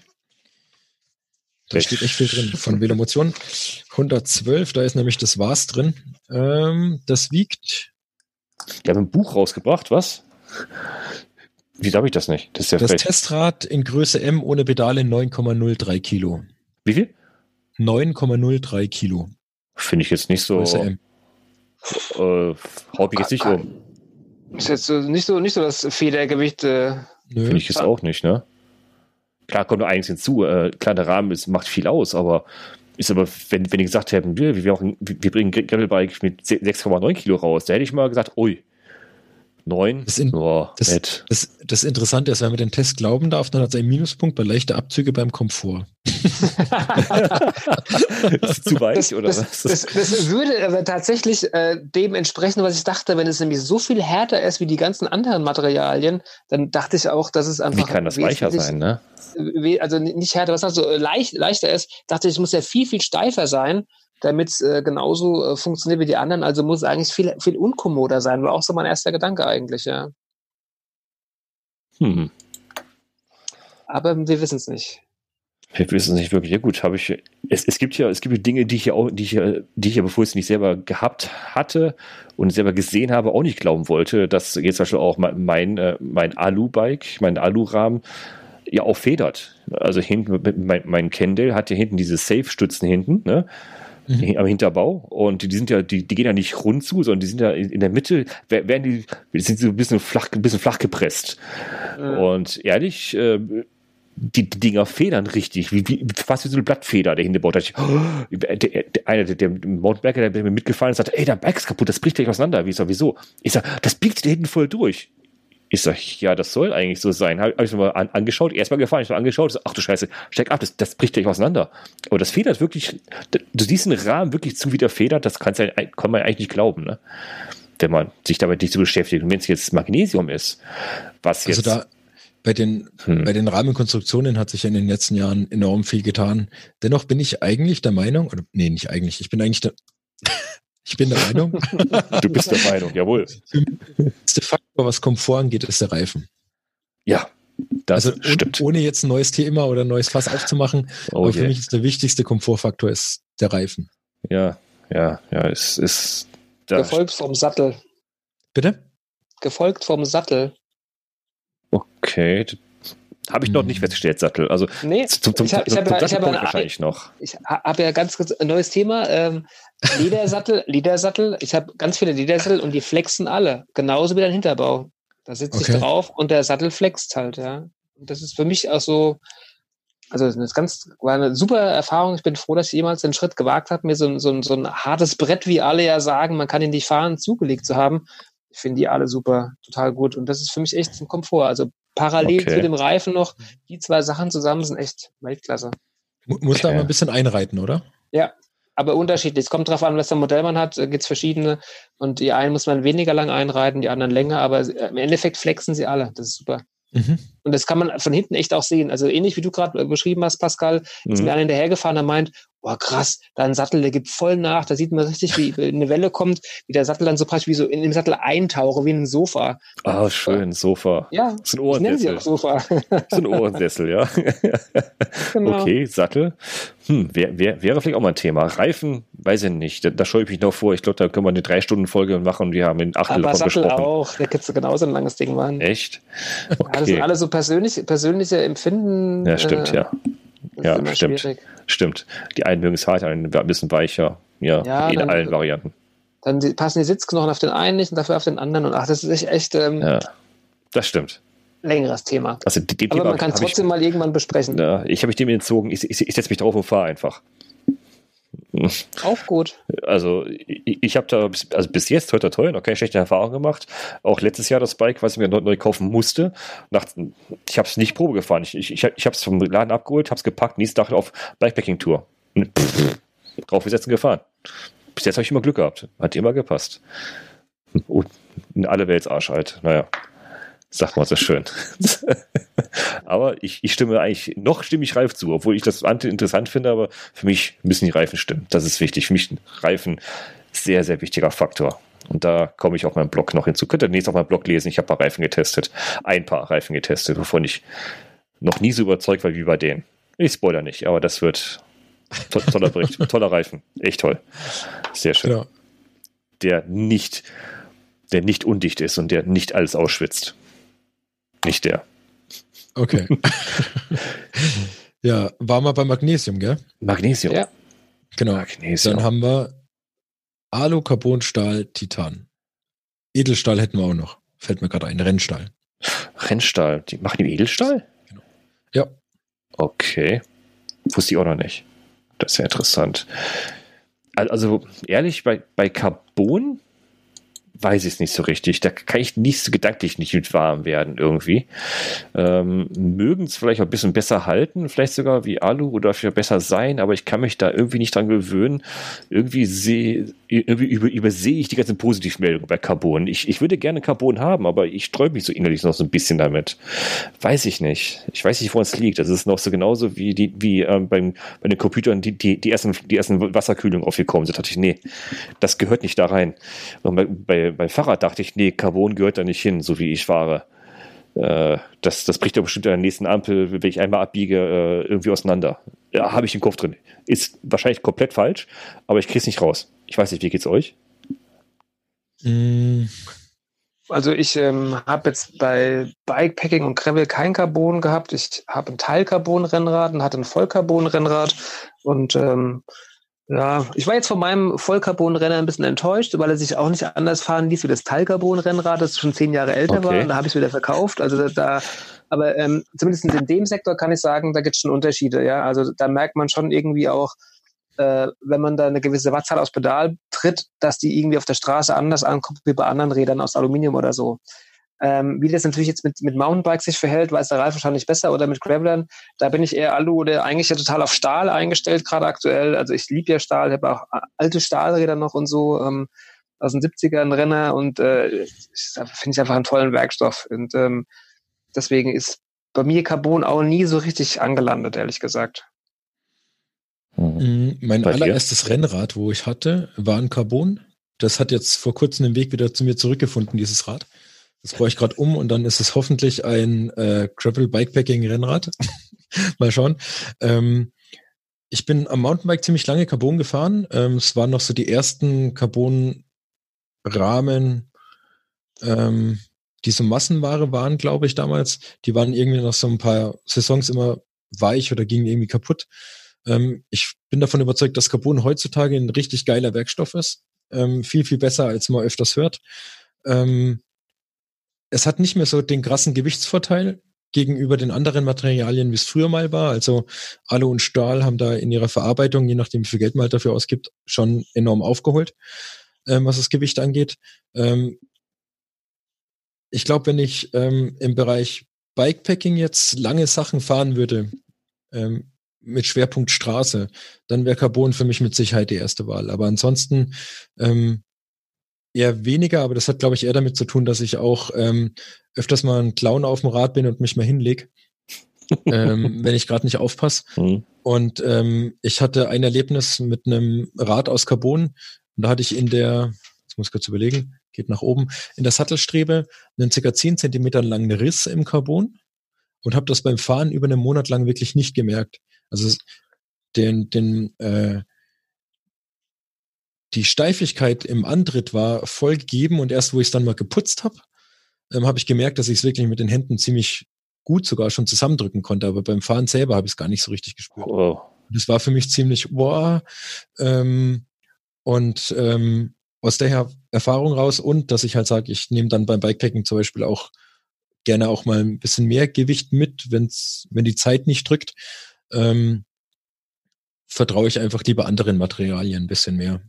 Da steht echt viel drin von Velomotion. 112, da ist nämlich das Was drin. Ähm, das wiegt. Die haben ein Buch rausgebracht, was? Wie habe ich das nicht? Das, ist ja das Testrad in Größe M ohne Pedale 9,03 Kilo. Wie viel? 9,03 Kilo. Finde ich jetzt nicht so. Größe M. Äh, haut mich jetzt nicht um. Ist jetzt so, nicht, so, nicht so das Federgewicht. Äh, Finde ich jetzt auch nicht, ne? Klar kommt noch einiges hinzu. Äh, klar, der Rahmen ist, macht viel aus, aber ist aber, wenn, wenn die gesagt hätten, wir, wir, wir bringen Gravelbike mit 6,9 Kilo raus, da hätte ich mal gesagt, ui, 9. Das, in, oh, das, das, das, Interessante ist, wenn man den Test glauben darf, dann hat es einen Minuspunkt bei leichter Abzüge beim Komfort. ist zu weich, das, oder was? Das, das, würde aber tatsächlich äh, dem entsprechen, was ich dachte, wenn es nämlich so viel härter ist wie die ganzen anderen Materialien, dann dachte ich auch, dass es einfach. Wie kann das weicher sein, ne? Also nicht härter, was also leicht, leichter ist, dachte ich, es muss ja viel, viel steifer sein damit es äh, genauso äh, funktioniert wie die anderen. Also muss es eigentlich viel, viel unkommoder sein. War auch so mein erster Gedanke eigentlich, ja. Hm. Aber wir wissen es nicht. Wir wissen es nicht wirklich. Ja gut, habe ich. Es, es gibt ja, es gibt Dinge, die ich ja auch, die ich ja, die ich ja, bevor ich es nicht selber gehabt hatte und selber gesehen habe, auch nicht glauben wollte, dass jetzt zum Beispiel auch mein, mein, äh, Alu-Bike, mein Alu-Rahmen ja auch federt. Also hinten, mein, mein Kendall hat ja hinten diese Safe-Stützen hinten, ne? Mhm. am Hinterbau. Und die sind ja, die, die gehen ja nicht rund zu, sondern die sind ja in, in der Mitte, werden die, sind so ein bisschen flach, ein bisschen flach gepresst. Mhm. Und ehrlich, äh, die, die Dinger federn richtig, wie, wie, fast wie so eine Blattfeder, der Hinterbaut. Da ich, oh, der, der, einer, der, der Mountainbiker, der mir mitgefallen ist, sagt, ey, der Bike ist kaputt, das bricht gleich auseinander. Wie ist wieso? Ich sag, das biegt da hinten voll durch. Ich sag, ja, das soll eigentlich so sein. Habe hab ich mir mal an, angeschaut, erstmal gefahren, ich habe angeschaut, ach du Scheiße, steck ab, das, das bricht gleich auseinander. Aber das federt wirklich, du siehst einen Rahmen wirklich zu, wie der federt, das kannst kann man eigentlich nicht glauben, ne? Wenn man sich damit nicht so beschäftigt. Und wenn es jetzt Magnesium ist, was also jetzt. Also da, bei den, hm. bei den Rahmenkonstruktionen hat sich ja in den letzten Jahren enorm viel getan. Dennoch bin ich eigentlich der Meinung, oder nee, nicht eigentlich, ich bin eigentlich der, ich bin der Meinung. du bist der Meinung, jawohl. Der Faktor, was Komfort angeht, ist der Reifen. Ja, das also stimmt. Ohne jetzt ein neues Thema oder ein neues Fass aufzumachen, oh aber für mich ist der wichtigste Komfortfaktor ist der Reifen. Ja, ja, ja, es ist. Gefolgt vom Sattel. Bitte? Gefolgt vom Sattel. Okay, habe ich noch nicht hm. festgestellt, Sattel. Also nee, zum, zum, ich hab, ich hab, ich wahrscheinlich noch. Ich habe ja ganz kurz ein neues Thema. Ähm, Ledersattel, Ledersattel. Ich habe ganz viele Ledersattel und die flexen alle. Genauso wie dein Hinterbau. Da sitze okay. ich drauf und der Sattel flext halt, ja. Und das ist für mich auch so, also das ganz, war eine super Erfahrung. Ich bin froh, dass ich jemals den Schritt gewagt habe, mir so, so, so ein hartes Brett, wie alle ja sagen, man kann ihn nicht fahren, zugelegt zu haben. Ich finde die alle super, total gut. Und das ist für mich echt ein Komfort. Also parallel okay. zu dem Reifen noch, die zwei Sachen zusammen sind echt Weltklasse. Muss okay. da mal ein bisschen einreiten, oder? Ja, aber unterschiedlich. Es kommt darauf an, was der Modell man hat, gibt es verschiedene. Und die einen muss man weniger lang einreiten, die anderen länger, aber im Endeffekt flexen sie alle. Das ist super. Mhm. Und das kann man von hinten echt auch sehen. Also ähnlich wie du gerade beschrieben hast, Pascal, ist mhm. mir einer hinterhergefahren, der meint, boah krass, da ein Sattel, der gibt voll nach, da sieht man richtig, wie eine Welle kommt, wie der Sattel dann so praktisch wie so in den Sattel eintauche, wie in ein Sofa. Ah, oh, schön, Sofa. Ja, das ist ein Ohrensessel. Sie auch Sofa. das ist ein Ohrensessel, ja. genau. Okay, Sattel. Hm, wär, wär, wäre vielleicht auch mal ein Thema. Reifen, weiß ich nicht, da, da scheue ich mich noch vor. Ich glaube, da können wir eine Drei-Stunden-Folge machen und wir haben in acht Aber Sattel besprochen. auch, da gibt es genauso ein langes Ding, Mann. Echt? Okay. Ja, das sind alle so persönlich, persönliche Empfinden. Ja, stimmt, äh, ja ja, stimmt. Schwierig. Stimmt. Die einen mögen es hart, ein bisschen weicher. Ja, ja in dann, allen Varianten. Dann passen die Sitzknochen auf den einen nicht und dafür auf den anderen. Und ach, das ist echt. Ähm, ja, das stimmt. Längeres Thema. Also Aber man kann es trotzdem ich, mal irgendwann besprechen. Ja, ich habe mich dem entzogen. Ich, ich, ich setze mich drauf und fahre einfach. Auch gut. Also ich, ich habe da bis, also bis jetzt heute toll noch keine schlechte Erfahrung gemacht. Auch letztes Jahr das Bike, was ich mir neu, neu kaufen musste. Nach, ich habe es nicht Probe gefahren. Ich, ich, ich habe es vom Laden abgeholt, habe es gepackt, nächsten Tag auf Bikepacking-Tour. Draufgesetzt und gefahren. Bis jetzt habe ich immer Glück gehabt. Hat immer gepasst. Und in alle Weltsarsch halt. Naja. Sagt man so schön. aber ich, ich stimme eigentlich, noch stimme ich Reif zu, obwohl ich das interessant finde, aber für mich müssen die Reifen stimmen. Das ist wichtig. Für mich Reifen sehr, sehr wichtiger Faktor. Und da komme ich auf meinem Blog noch hinzu. Könnt ihr nächstes auf meinem Blog lesen. Ich habe ein paar Reifen getestet. Ein paar Reifen getestet, wovon ich noch nie so überzeugt war wie bei denen. Ich spoiler nicht, aber das wird to toller Bericht. toller Reifen. Echt toll. Sehr schön. Genau. Der nicht, der nicht undicht ist und der nicht alles ausschwitzt. Nicht der. Okay. ja, war mal bei Magnesium, gell? Magnesium. Ja. Genau. Magnesium. Dann haben wir Alu, Carbon, Stahl, Titan. Edelstahl hätten wir auch noch. Fällt mir gerade ein. Rennstahl. Rennstahl. Die machen die Edelstahl? Genau. Ja. Okay. Wusste ich auch noch nicht. Das ist ja interessant. Also ehrlich, bei, bei Carbon weiß ich es nicht so richtig. Da kann ich nicht so gedanklich nicht mit warm werden irgendwie. Ähm, mögen es vielleicht auch ein bisschen besser halten, vielleicht sogar wie Alu oder dafür besser sein, aber ich kann mich da irgendwie nicht dran gewöhnen. Irgendwie sehe, irgendwie über, übersehe ich die ganzen Positivmeldungen bei Carbon. Ich, ich würde gerne Carbon haben, aber ich sträube mich so innerlich noch so ein bisschen damit. Weiß ich nicht. Ich weiß nicht, wo es liegt. Das ist noch so genauso wie die, wie ähm, beim, bei den Computern, die, die, die ersten, die ersten Wasserkühlungen aufgekommen sind. Da dachte ich, nee, das gehört nicht da rein. Und bei, bei beim Fahrrad dachte ich, nee, Carbon gehört da nicht hin, so wie ich fahre. Äh, das, das bricht doch bestimmt an der nächsten Ampel, wenn ich einmal abbiege, äh, irgendwie auseinander. Ja, habe ich den Kopf drin. Ist wahrscheinlich komplett falsch, aber ich kriege es nicht raus. Ich weiß nicht, wie geht's euch? Mm. Also ich ähm, habe jetzt bei Bikepacking und Gravel kein Carbon gehabt. Ich habe ein Teilcarbon-Rennrad und hatte ein Vollcarbon-Rennrad und ähm, ja, ich war jetzt von meinem Vollcarbon-Renner ein bisschen enttäuscht, weil er sich auch nicht anders fahren ließ wie das Teilcarbon-Rennrad, das schon zehn Jahre älter okay. war. Und da habe ich es wieder verkauft. Also da, da aber ähm, zumindest in dem Sektor kann ich sagen, da gibt es schon Unterschiede. Ja, also da merkt man schon irgendwie auch, äh, wenn man da eine gewisse Wattzahl aus Pedal tritt, dass die irgendwie auf der Straße anders ankommt wie bei anderen Rädern aus Aluminium oder so. Ähm, wie das natürlich jetzt mit, mit Mountainbikes sich verhält, weiß der Ralf wahrscheinlich besser oder mit Gravelern. Da bin ich eher Alu oder eigentlich ja total auf Stahl eingestellt, gerade aktuell. Also ich liebe ja Stahl, habe auch alte Stahlräder noch und so ähm, aus den 70ern Renner und äh, finde ich einfach einen tollen Werkstoff. Und ähm, deswegen ist bei mir Carbon auch nie so richtig angelandet, ehrlich gesagt. Mhm. Mein bei allererstes dir? Rennrad, wo ich hatte, war ein Carbon. Das hat jetzt vor kurzem den Weg wieder zu mir zurückgefunden, dieses Rad. Das baue ich gerade um und dann ist es hoffentlich ein äh, Gravel Bikepacking Rennrad. Mal schauen. Ähm, ich bin am Mountainbike ziemlich lange Carbon gefahren. Ähm, es waren noch so die ersten Carbon-Rahmen, ähm, die so Massenware waren, glaube ich, damals. Die waren irgendwie nach so ein paar Saisons immer weich oder gingen irgendwie kaputt. Ähm, ich bin davon überzeugt, dass Carbon heutzutage ein richtig geiler Werkstoff ist. Ähm, viel, viel besser, als man öfters hört. Ähm, es hat nicht mehr so den krassen Gewichtsvorteil gegenüber den anderen Materialien, wie es früher mal war. Also Alu und Stahl haben da in ihrer Verarbeitung, je nachdem wie viel Geld man halt dafür ausgibt, schon enorm aufgeholt, ähm, was das Gewicht angeht. Ähm, ich glaube, wenn ich ähm, im Bereich Bikepacking jetzt lange Sachen fahren würde, ähm, mit Schwerpunkt Straße, dann wäre Carbon für mich mit Sicherheit die erste Wahl. Aber ansonsten ähm, eher weniger, aber das hat, glaube ich, eher damit zu tun, dass ich auch ähm, öfters mal ein Clown auf dem Rad bin und mich mal hinleg, ähm, wenn ich gerade nicht aufpasse. Mhm. Und ähm, ich hatte ein Erlebnis mit einem Rad aus Carbon und da hatte ich in der, jetzt muss ich kurz überlegen, geht nach oben, in der Sattelstrebe einen circa 10 Zentimeter langen Riss im Carbon und habe das beim Fahren über einen Monat lang wirklich nicht gemerkt. Also den, den äh, die Steifigkeit im Antritt war voll gegeben und erst wo ich es dann mal geputzt habe, ähm, habe ich gemerkt, dass ich es wirklich mit den Händen ziemlich gut sogar schon zusammendrücken konnte, aber beim Fahren selber habe ich es gar nicht so richtig gespürt. Oh. Das war für mich ziemlich, boah, ähm, und ähm, aus der Erfahrung raus und dass ich halt sage, ich nehme dann beim Bikepacking zum Beispiel auch gerne auch mal ein bisschen mehr Gewicht mit, wenn's, wenn die Zeit nicht drückt, ähm, vertraue ich einfach lieber anderen Materialien ein bisschen mehr.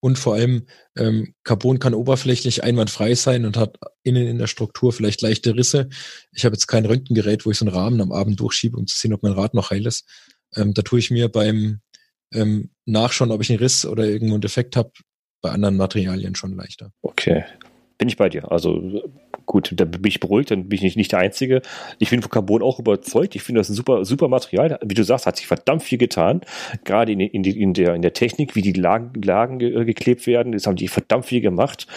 Und vor allem, ähm, Carbon kann oberflächlich einwandfrei sein und hat innen in der Struktur vielleicht leichte Risse. Ich habe jetzt kein Röntgengerät, wo ich so einen Rahmen am Abend durchschiebe, um zu sehen, ob mein Rad noch heil ist. Ähm, da tue ich mir beim ähm, Nachschauen, ob ich einen Riss oder irgendwo einen Defekt habe, bei anderen Materialien schon leichter. Okay. Bin ich bei dir. Also gut, da bin ich beruhigt, dann bin ich nicht, nicht der Einzige. Ich bin von Carbon auch überzeugt. Ich finde das ein super, super Material. Wie du sagst, hat sich verdammt viel getan. Gerade in, in, in, der, in der Technik, wie die Lagen, Lagen ge, geklebt werden, das haben die verdammt viel gemacht.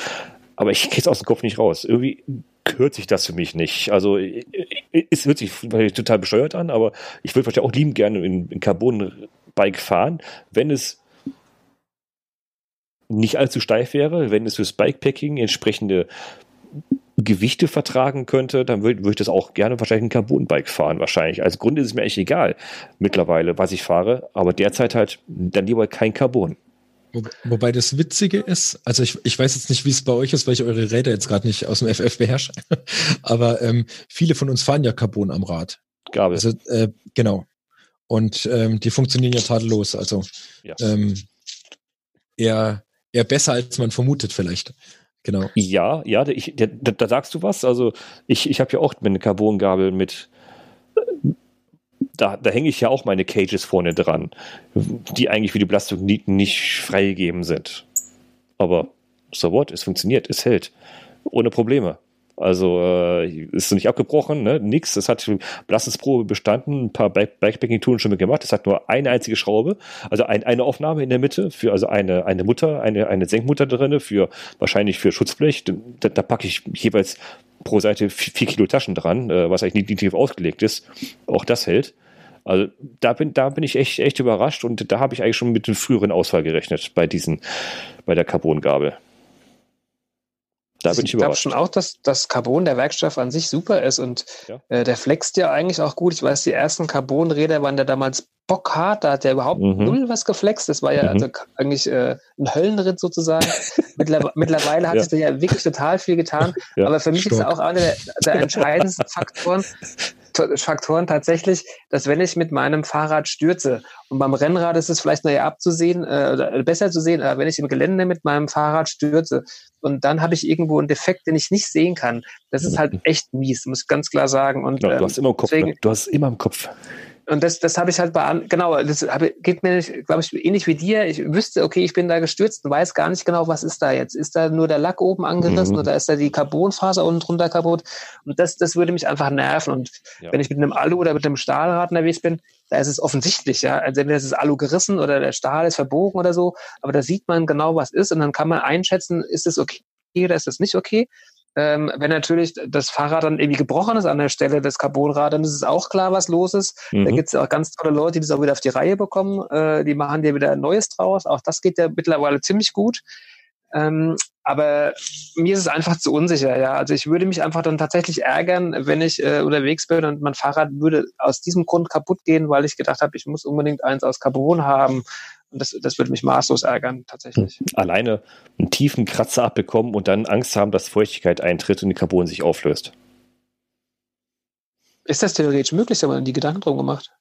Aber ich kriege es aus dem Kopf nicht raus. Irgendwie hört sich das für mich nicht. Also es hört sich total bescheuert an, aber ich würde vielleicht auch lieben gerne in, in Carbon-Bike fahren, wenn es nicht allzu steif wäre, wenn es fürs Bikepacking entsprechende Gewichte vertragen könnte, dann würde würd ich das auch gerne wahrscheinlich ein Carbon-Bike fahren, wahrscheinlich. Als Grund ist es mir echt egal mittlerweile, was ich fahre, aber derzeit halt dann lieber kein Carbon. Wo, wobei das Witzige ist, also ich, ich weiß jetzt nicht, wie es bei euch ist, weil ich eure Räder jetzt gerade nicht aus dem FF beherrsche, aber ähm, viele von uns fahren ja Carbon am Rad. Gabel. Also, äh, genau. Und ähm, die funktionieren ja tadellos. Also ja. ähm, eher eher besser, als man vermutet vielleicht. Genau. Ja, ja, ich, da, da sagst du was. Also ich, ich habe ja auch eine Carbongabel mit, da, da hänge ich ja auch meine Cages vorne dran, die eigentlich für die Belastung nie, nicht freigegeben sind. Aber so what, es funktioniert, es hält. Ohne Probleme. Also äh, ist nicht abgebrochen, ne? nix. Es hat Belastungsprobe bestanden, ein paar Backpacking-Touren schon gemacht. Es hat nur eine einzige Schraube, also ein, eine Aufnahme in der Mitte für also eine, eine Mutter, eine, eine Senkmutter drinne für wahrscheinlich für Schutzblech. Da, da packe ich jeweils pro Seite vier Kilo Taschen dran, äh, was eigentlich nicht ausgelegt ist. Auch das hält. Also da bin, da bin ich echt, echt überrascht und da habe ich eigentlich schon mit dem früheren Ausfall gerechnet bei diesen, bei der Carbongabel. Da bin ich, ich glaube schon auch, dass das Carbon der Werkstoff an sich super ist und ja. äh, der flext ja eigentlich auch gut. Ich weiß, die ersten Carbonräder waren ja damals bockhart, da hat der überhaupt mhm. null was geflext. Das war ja mhm. also eigentlich äh, ein Höllenritt sozusagen. Mittler mittlerweile hat ja. sich da ja wirklich total viel getan. Ja. Aber für mich Stopp. ist auch einer der, der entscheidendsten Faktoren, Faktoren tatsächlich, dass wenn ich mit meinem Fahrrad stürze und beim Rennrad ist es vielleicht noch abzusehen äh, oder besser zu sehen, aber wenn ich im Gelände mit meinem Fahrrad stürze und dann habe ich irgendwo einen Defekt, den ich nicht sehen kann, das ist halt echt mies, muss ich ganz klar sagen. Und, ja, du hast immer im Kopf. Deswegen, ne? du hast immer im Kopf. Und das, das habe ich halt bei, genau, das habe, geht mir, glaube ich, ähnlich wie dir. Ich wüsste, okay, ich bin da gestürzt und weiß gar nicht genau, was ist da jetzt. Ist da nur der Lack oben angerissen mhm. oder ist da die Carbonfaser unten drunter kaputt? Und das, das würde mich einfach nerven. Und ja. wenn ich mit einem Alu oder mit einem Stahlrad unterwegs bin, da ist es offensichtlich, ja. Also entweder ist das Alu gerissen oder der Stahl ist verbogen oder so. Aber da sieht man genau, was ist und dann kann man einschätzen, ist es okay oder ist es nicht okay. Ähm, wenn natürlich das Fahrrad dann irgendwie gebrochen ist an der Stelle des Carbonrad, dann ist es auch klar, was los ist. Mhm. Da gibt es ja auch ganz tolle Leute, die das auch wieder auf die Reihe bekommen. Äh, die machen dir wieder ein Neues draus. Auch das geht ja mittlerweile ziemlich gut. Ähm, aber mir ist es einfach zu unsicher, ja. Also ich würde mich einfach dann tatsächlich ärgern, wenn ich äh, unterwegs bin und mein Fahrrad würde aus diesem Grund kaputt gehen, weil ich gedacht habe, ich muss unbedingt eins aus Carbon haben und das, das würde mich maßlos ärgern, tatsächlich. Hm. Alleine einen tiefen Kratzer abbekommen und dann Angst haben, dass Feuchtigkeit eintritt und die Carbon sich auflöst. Ist das theoretisch möglich? Haben wir die Gedanken drum gemacht?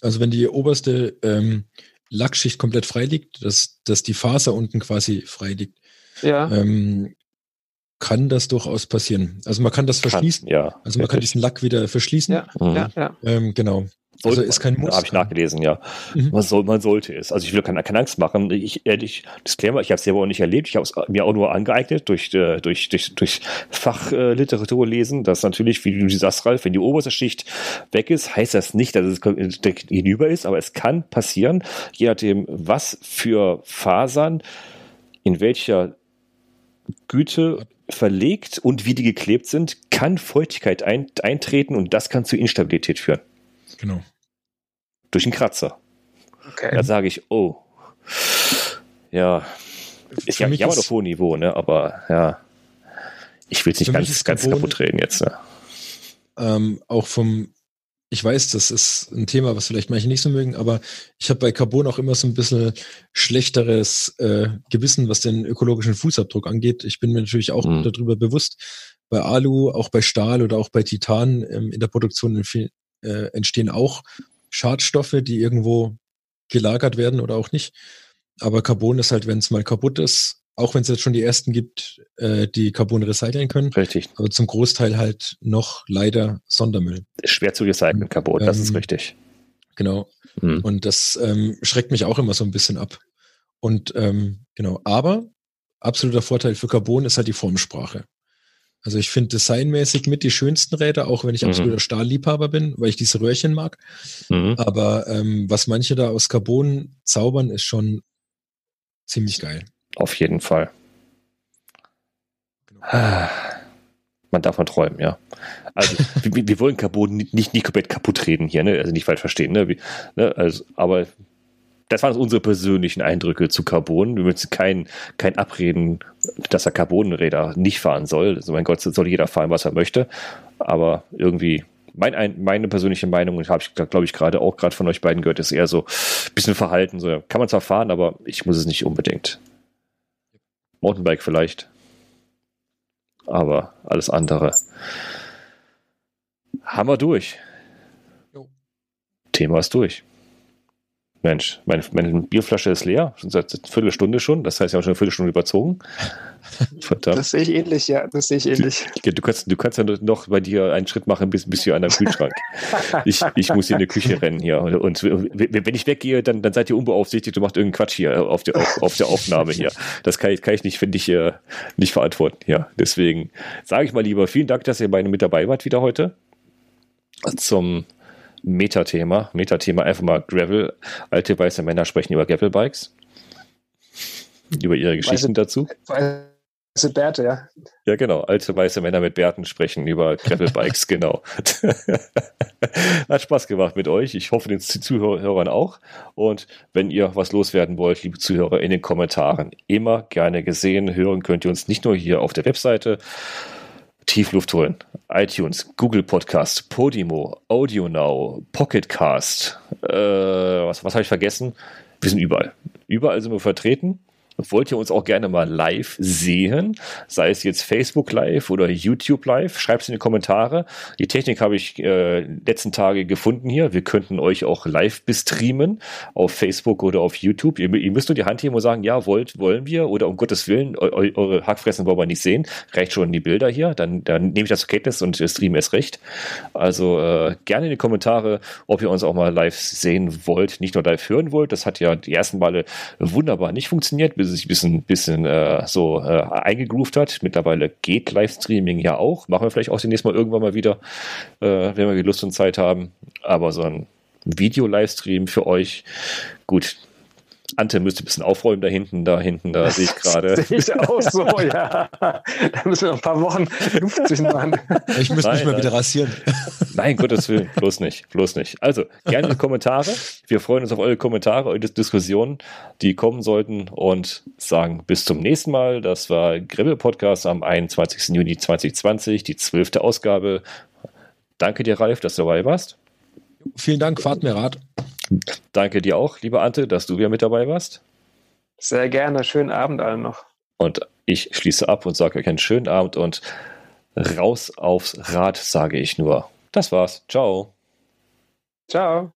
Also wenn die oberste ähm, Lackschicht komplett frei liegt, dass, dass die Faser unten quasi frei liegt, ja. ähm, kann das durchaus passieren. Also man kann das verschließen. Kann, ja, also man wirklich. kann diesen Lack wieder verschließen. Ja, mhm. ja, ja. Ähm, genau. Sollte also ist kein Muss. Habe ich nachgelesen, ja. Mhm. Man, soll, man sollte es. Also ich will keine, keine Angst machen. Ich, ehrlich, Disclaimer, ich habe es selber auch nicht erlebt. Ich habe es mir auch nur angeeignet durch, äh, durch, durch, durch Fachliteratur lesen, dass natürlich, wie du sagst, Ralf, wenn die oberste Schicht weg ist, heißt das nicht, dass es hinüber ist, aber es kann passieren, je nachdem, was für Fasern in welcher Güte verlegt und wie die geklebt sind, kann Feuchtigkeit ein, eintreten und das kann zu Instabilität führen. Genau. Durch einen Kratzer. Okay. Da sage ich, oh. Ja. Ist ja, ja auf hohem Niveau, ne? Aber ja. Ich will es nicht ganz, ganz kaputt reden jetzt. Ne? ähm, auch vom, ich weiß, das ist ein Thema, was vielleicht manche nicht so mögen, aber ich habe bei Carbon auch immer so ein bisschen schlechteres äh, Gewissen, was den ökologischen Fußabdruck angeht. Ich bin mir natürlich auch mhm. darüber bewusst, bei Alu, auch bei Stahl oder auch bei Titan ähm, in der Produktion äh, entstehen auch Schadstoffe, die irgendwo gelagert werden oder auch nicht. Aber Carbon ist halt, wenn es mal kaputt ist, auch wenn es jetzt schon die ersten gibt, äh, die Carbon recyceln können. Richtig. Aber zum Großteil halt noch leider Sondermüll. Schwer zu recyceln, Carbon, ähm, das ist ähm, richtig. Genau. Hm. Und das ähm, schreckt mich auch immer so ein bisschen ab. Und ähm, genau, aber absoluter Vorteil für Carbon ist halt die Formsprache. Also ich finde designmäßig mit die schönsten Räder, auch wenn ich mhm. absoluter Stahlliebhaber bin, weil ich diese Röhrchen mag. Mhm. Aber ähm, was manche da aus Carbon zaubern, ist schon ziemlich geil. Auf jeden Fall. Genau. Man darf man träumen, ja. Also wir, wir, wollen Carbon nicht, nicht, nicht komplett kaputt reden hier, ne? Also nicht falsch verstehen, ne? Wie, ne? Also, aber das waren unsere persönlichen Eindrücke zu Carbon. Wir müssen kein, kein Abreden, dass er Carbonräder nicht fahren soll. Also mein Gott, soll jeder fahren, was er möchte. Aber irgendwie, mein, meine persönliche Meinung, und habe ich, glaube ich, gerade auch gerade von euch beiden gehört, ist eher so ein bisschen verhalten. So, kann man zwar fahren, aber ich muss es nicht unbedingt. Mountainbike vielleicht. Aber alles andere. Haben wir durch. Jo. Thema ist durch. Mensch, meine, meine Bierflasche ist leer, schon seit einer Viertelstunde schon. Das heißt, wir haben schon eine Viertelstunde überzogen. Verdammt. Das sehe ich ähnlich, ja. Das sehe ich ähnlich. Du, du, kannst, du kannst ja noch bei dir einen Schritt machen bis, bis hier an deinem Kühlschrank. ich, ich muss hier in die Küche rennen hier. Und wenn ich weggehe, dann, dann seid ihr unbeaufsichtigt und macht irgendeinen Quatsch hier auf der, auf, auf der Aufnahme hier. Das kann ich, kann ich nicht, finde ich, äh, nicht verantworten. Ja, deswegen sage ich mal lieber vielen Dank, dass ihr beide mit dabei wart wieder heute zum Metathema. Metathema einfach mal Gravel. Alte weiße Männer sprechen über Gravelbikes. Über ihre Geschichten weiße, dazu. Weiße Bärte, ja. Ja, genau. Alte weiße Männer mit Bärten sprechen über Gravelbikes, genau. Hat Spaß gemacht mit euch. Ich hoffe, den Zuhörern auch. Und wenn ihr was loswerden wollt, liebe Zuhörer, in den Kommentaren immer gerne gesehen. Hören könnt ihr uns nicht nur hier auf der Webseite, Tiefluft holen. iTunes, Google Podcast, Podimo, Audio Now, Pocketcast. Äh, was was habe ich vergessen? Wir sind überall. Überall sind wir vertreten wollt ihr uns auch gerne mal live sehen, sei es jetzt Facebook Live oder YouTube Live, schreibt es in die Kommentare. Die Technik habe ich äh, letzten Tage gefunden hier. Wir könnten euch auch live bestreamen auf Facebook oder auf YouTube. Ihr, ihr müsst nur die Hand heben und sagen, ja, wollt, wollen wir oder um Gottes Willen, eu, eure Hackfressen wollen wir nicht sehen. Reicht schon die Bilder hier, dann, dann nehme ich das zur Kenntnis und streame es recht. Also äh, gerne in die Kommentare, ob ihr uns auch mal live sehen wollt, nicht nur live hören wollt. Das hat ja die ersten Male wunderbar nicht funktioniert, bis sich ein bisschen, bisschen äh, so äh, eingegroovt hat. Mittlerweile geht Livestreaming ja auch. Machen wir vielleicht auch demnächst mal irgendwann mal wieder, äh, wenn wir Lust und Zeit haben. Aber so ein Video-Livestream für euch, gut, Ante müsste ein bisschen aufräumen da hinten, da hinten, da sehe ich gerade. sehe ich auch so, ja. Da müssen wir noch ein paar Wochen Luft zwischen machen. Ich müsste mich mal wieder rasieren. Nein, Gottes Willen, bloß nicht, bloß nicht. Also, gerne Kommentare. Wir freuen uns auf eure Kommentare, eure Diskussionen, die kommen sollten und sagen bis zum nächsten Mal. Das war Gribbel Podcast am 21. Juni 2020, die zwölfte Ausgabe. Danke dir, Ralf, dass du dabei warst. Vielen Dank, fahrt mir Rat. Danke dir auch, lieber Ante, dass du wieder mit dabei warst. Sehr gerne. Schönen Abend allen noch. Und ich schließe ab und sage euch einen schönen Abend und raus aufs Rad, sage ich nur. Das war's. Ciao. Ciao.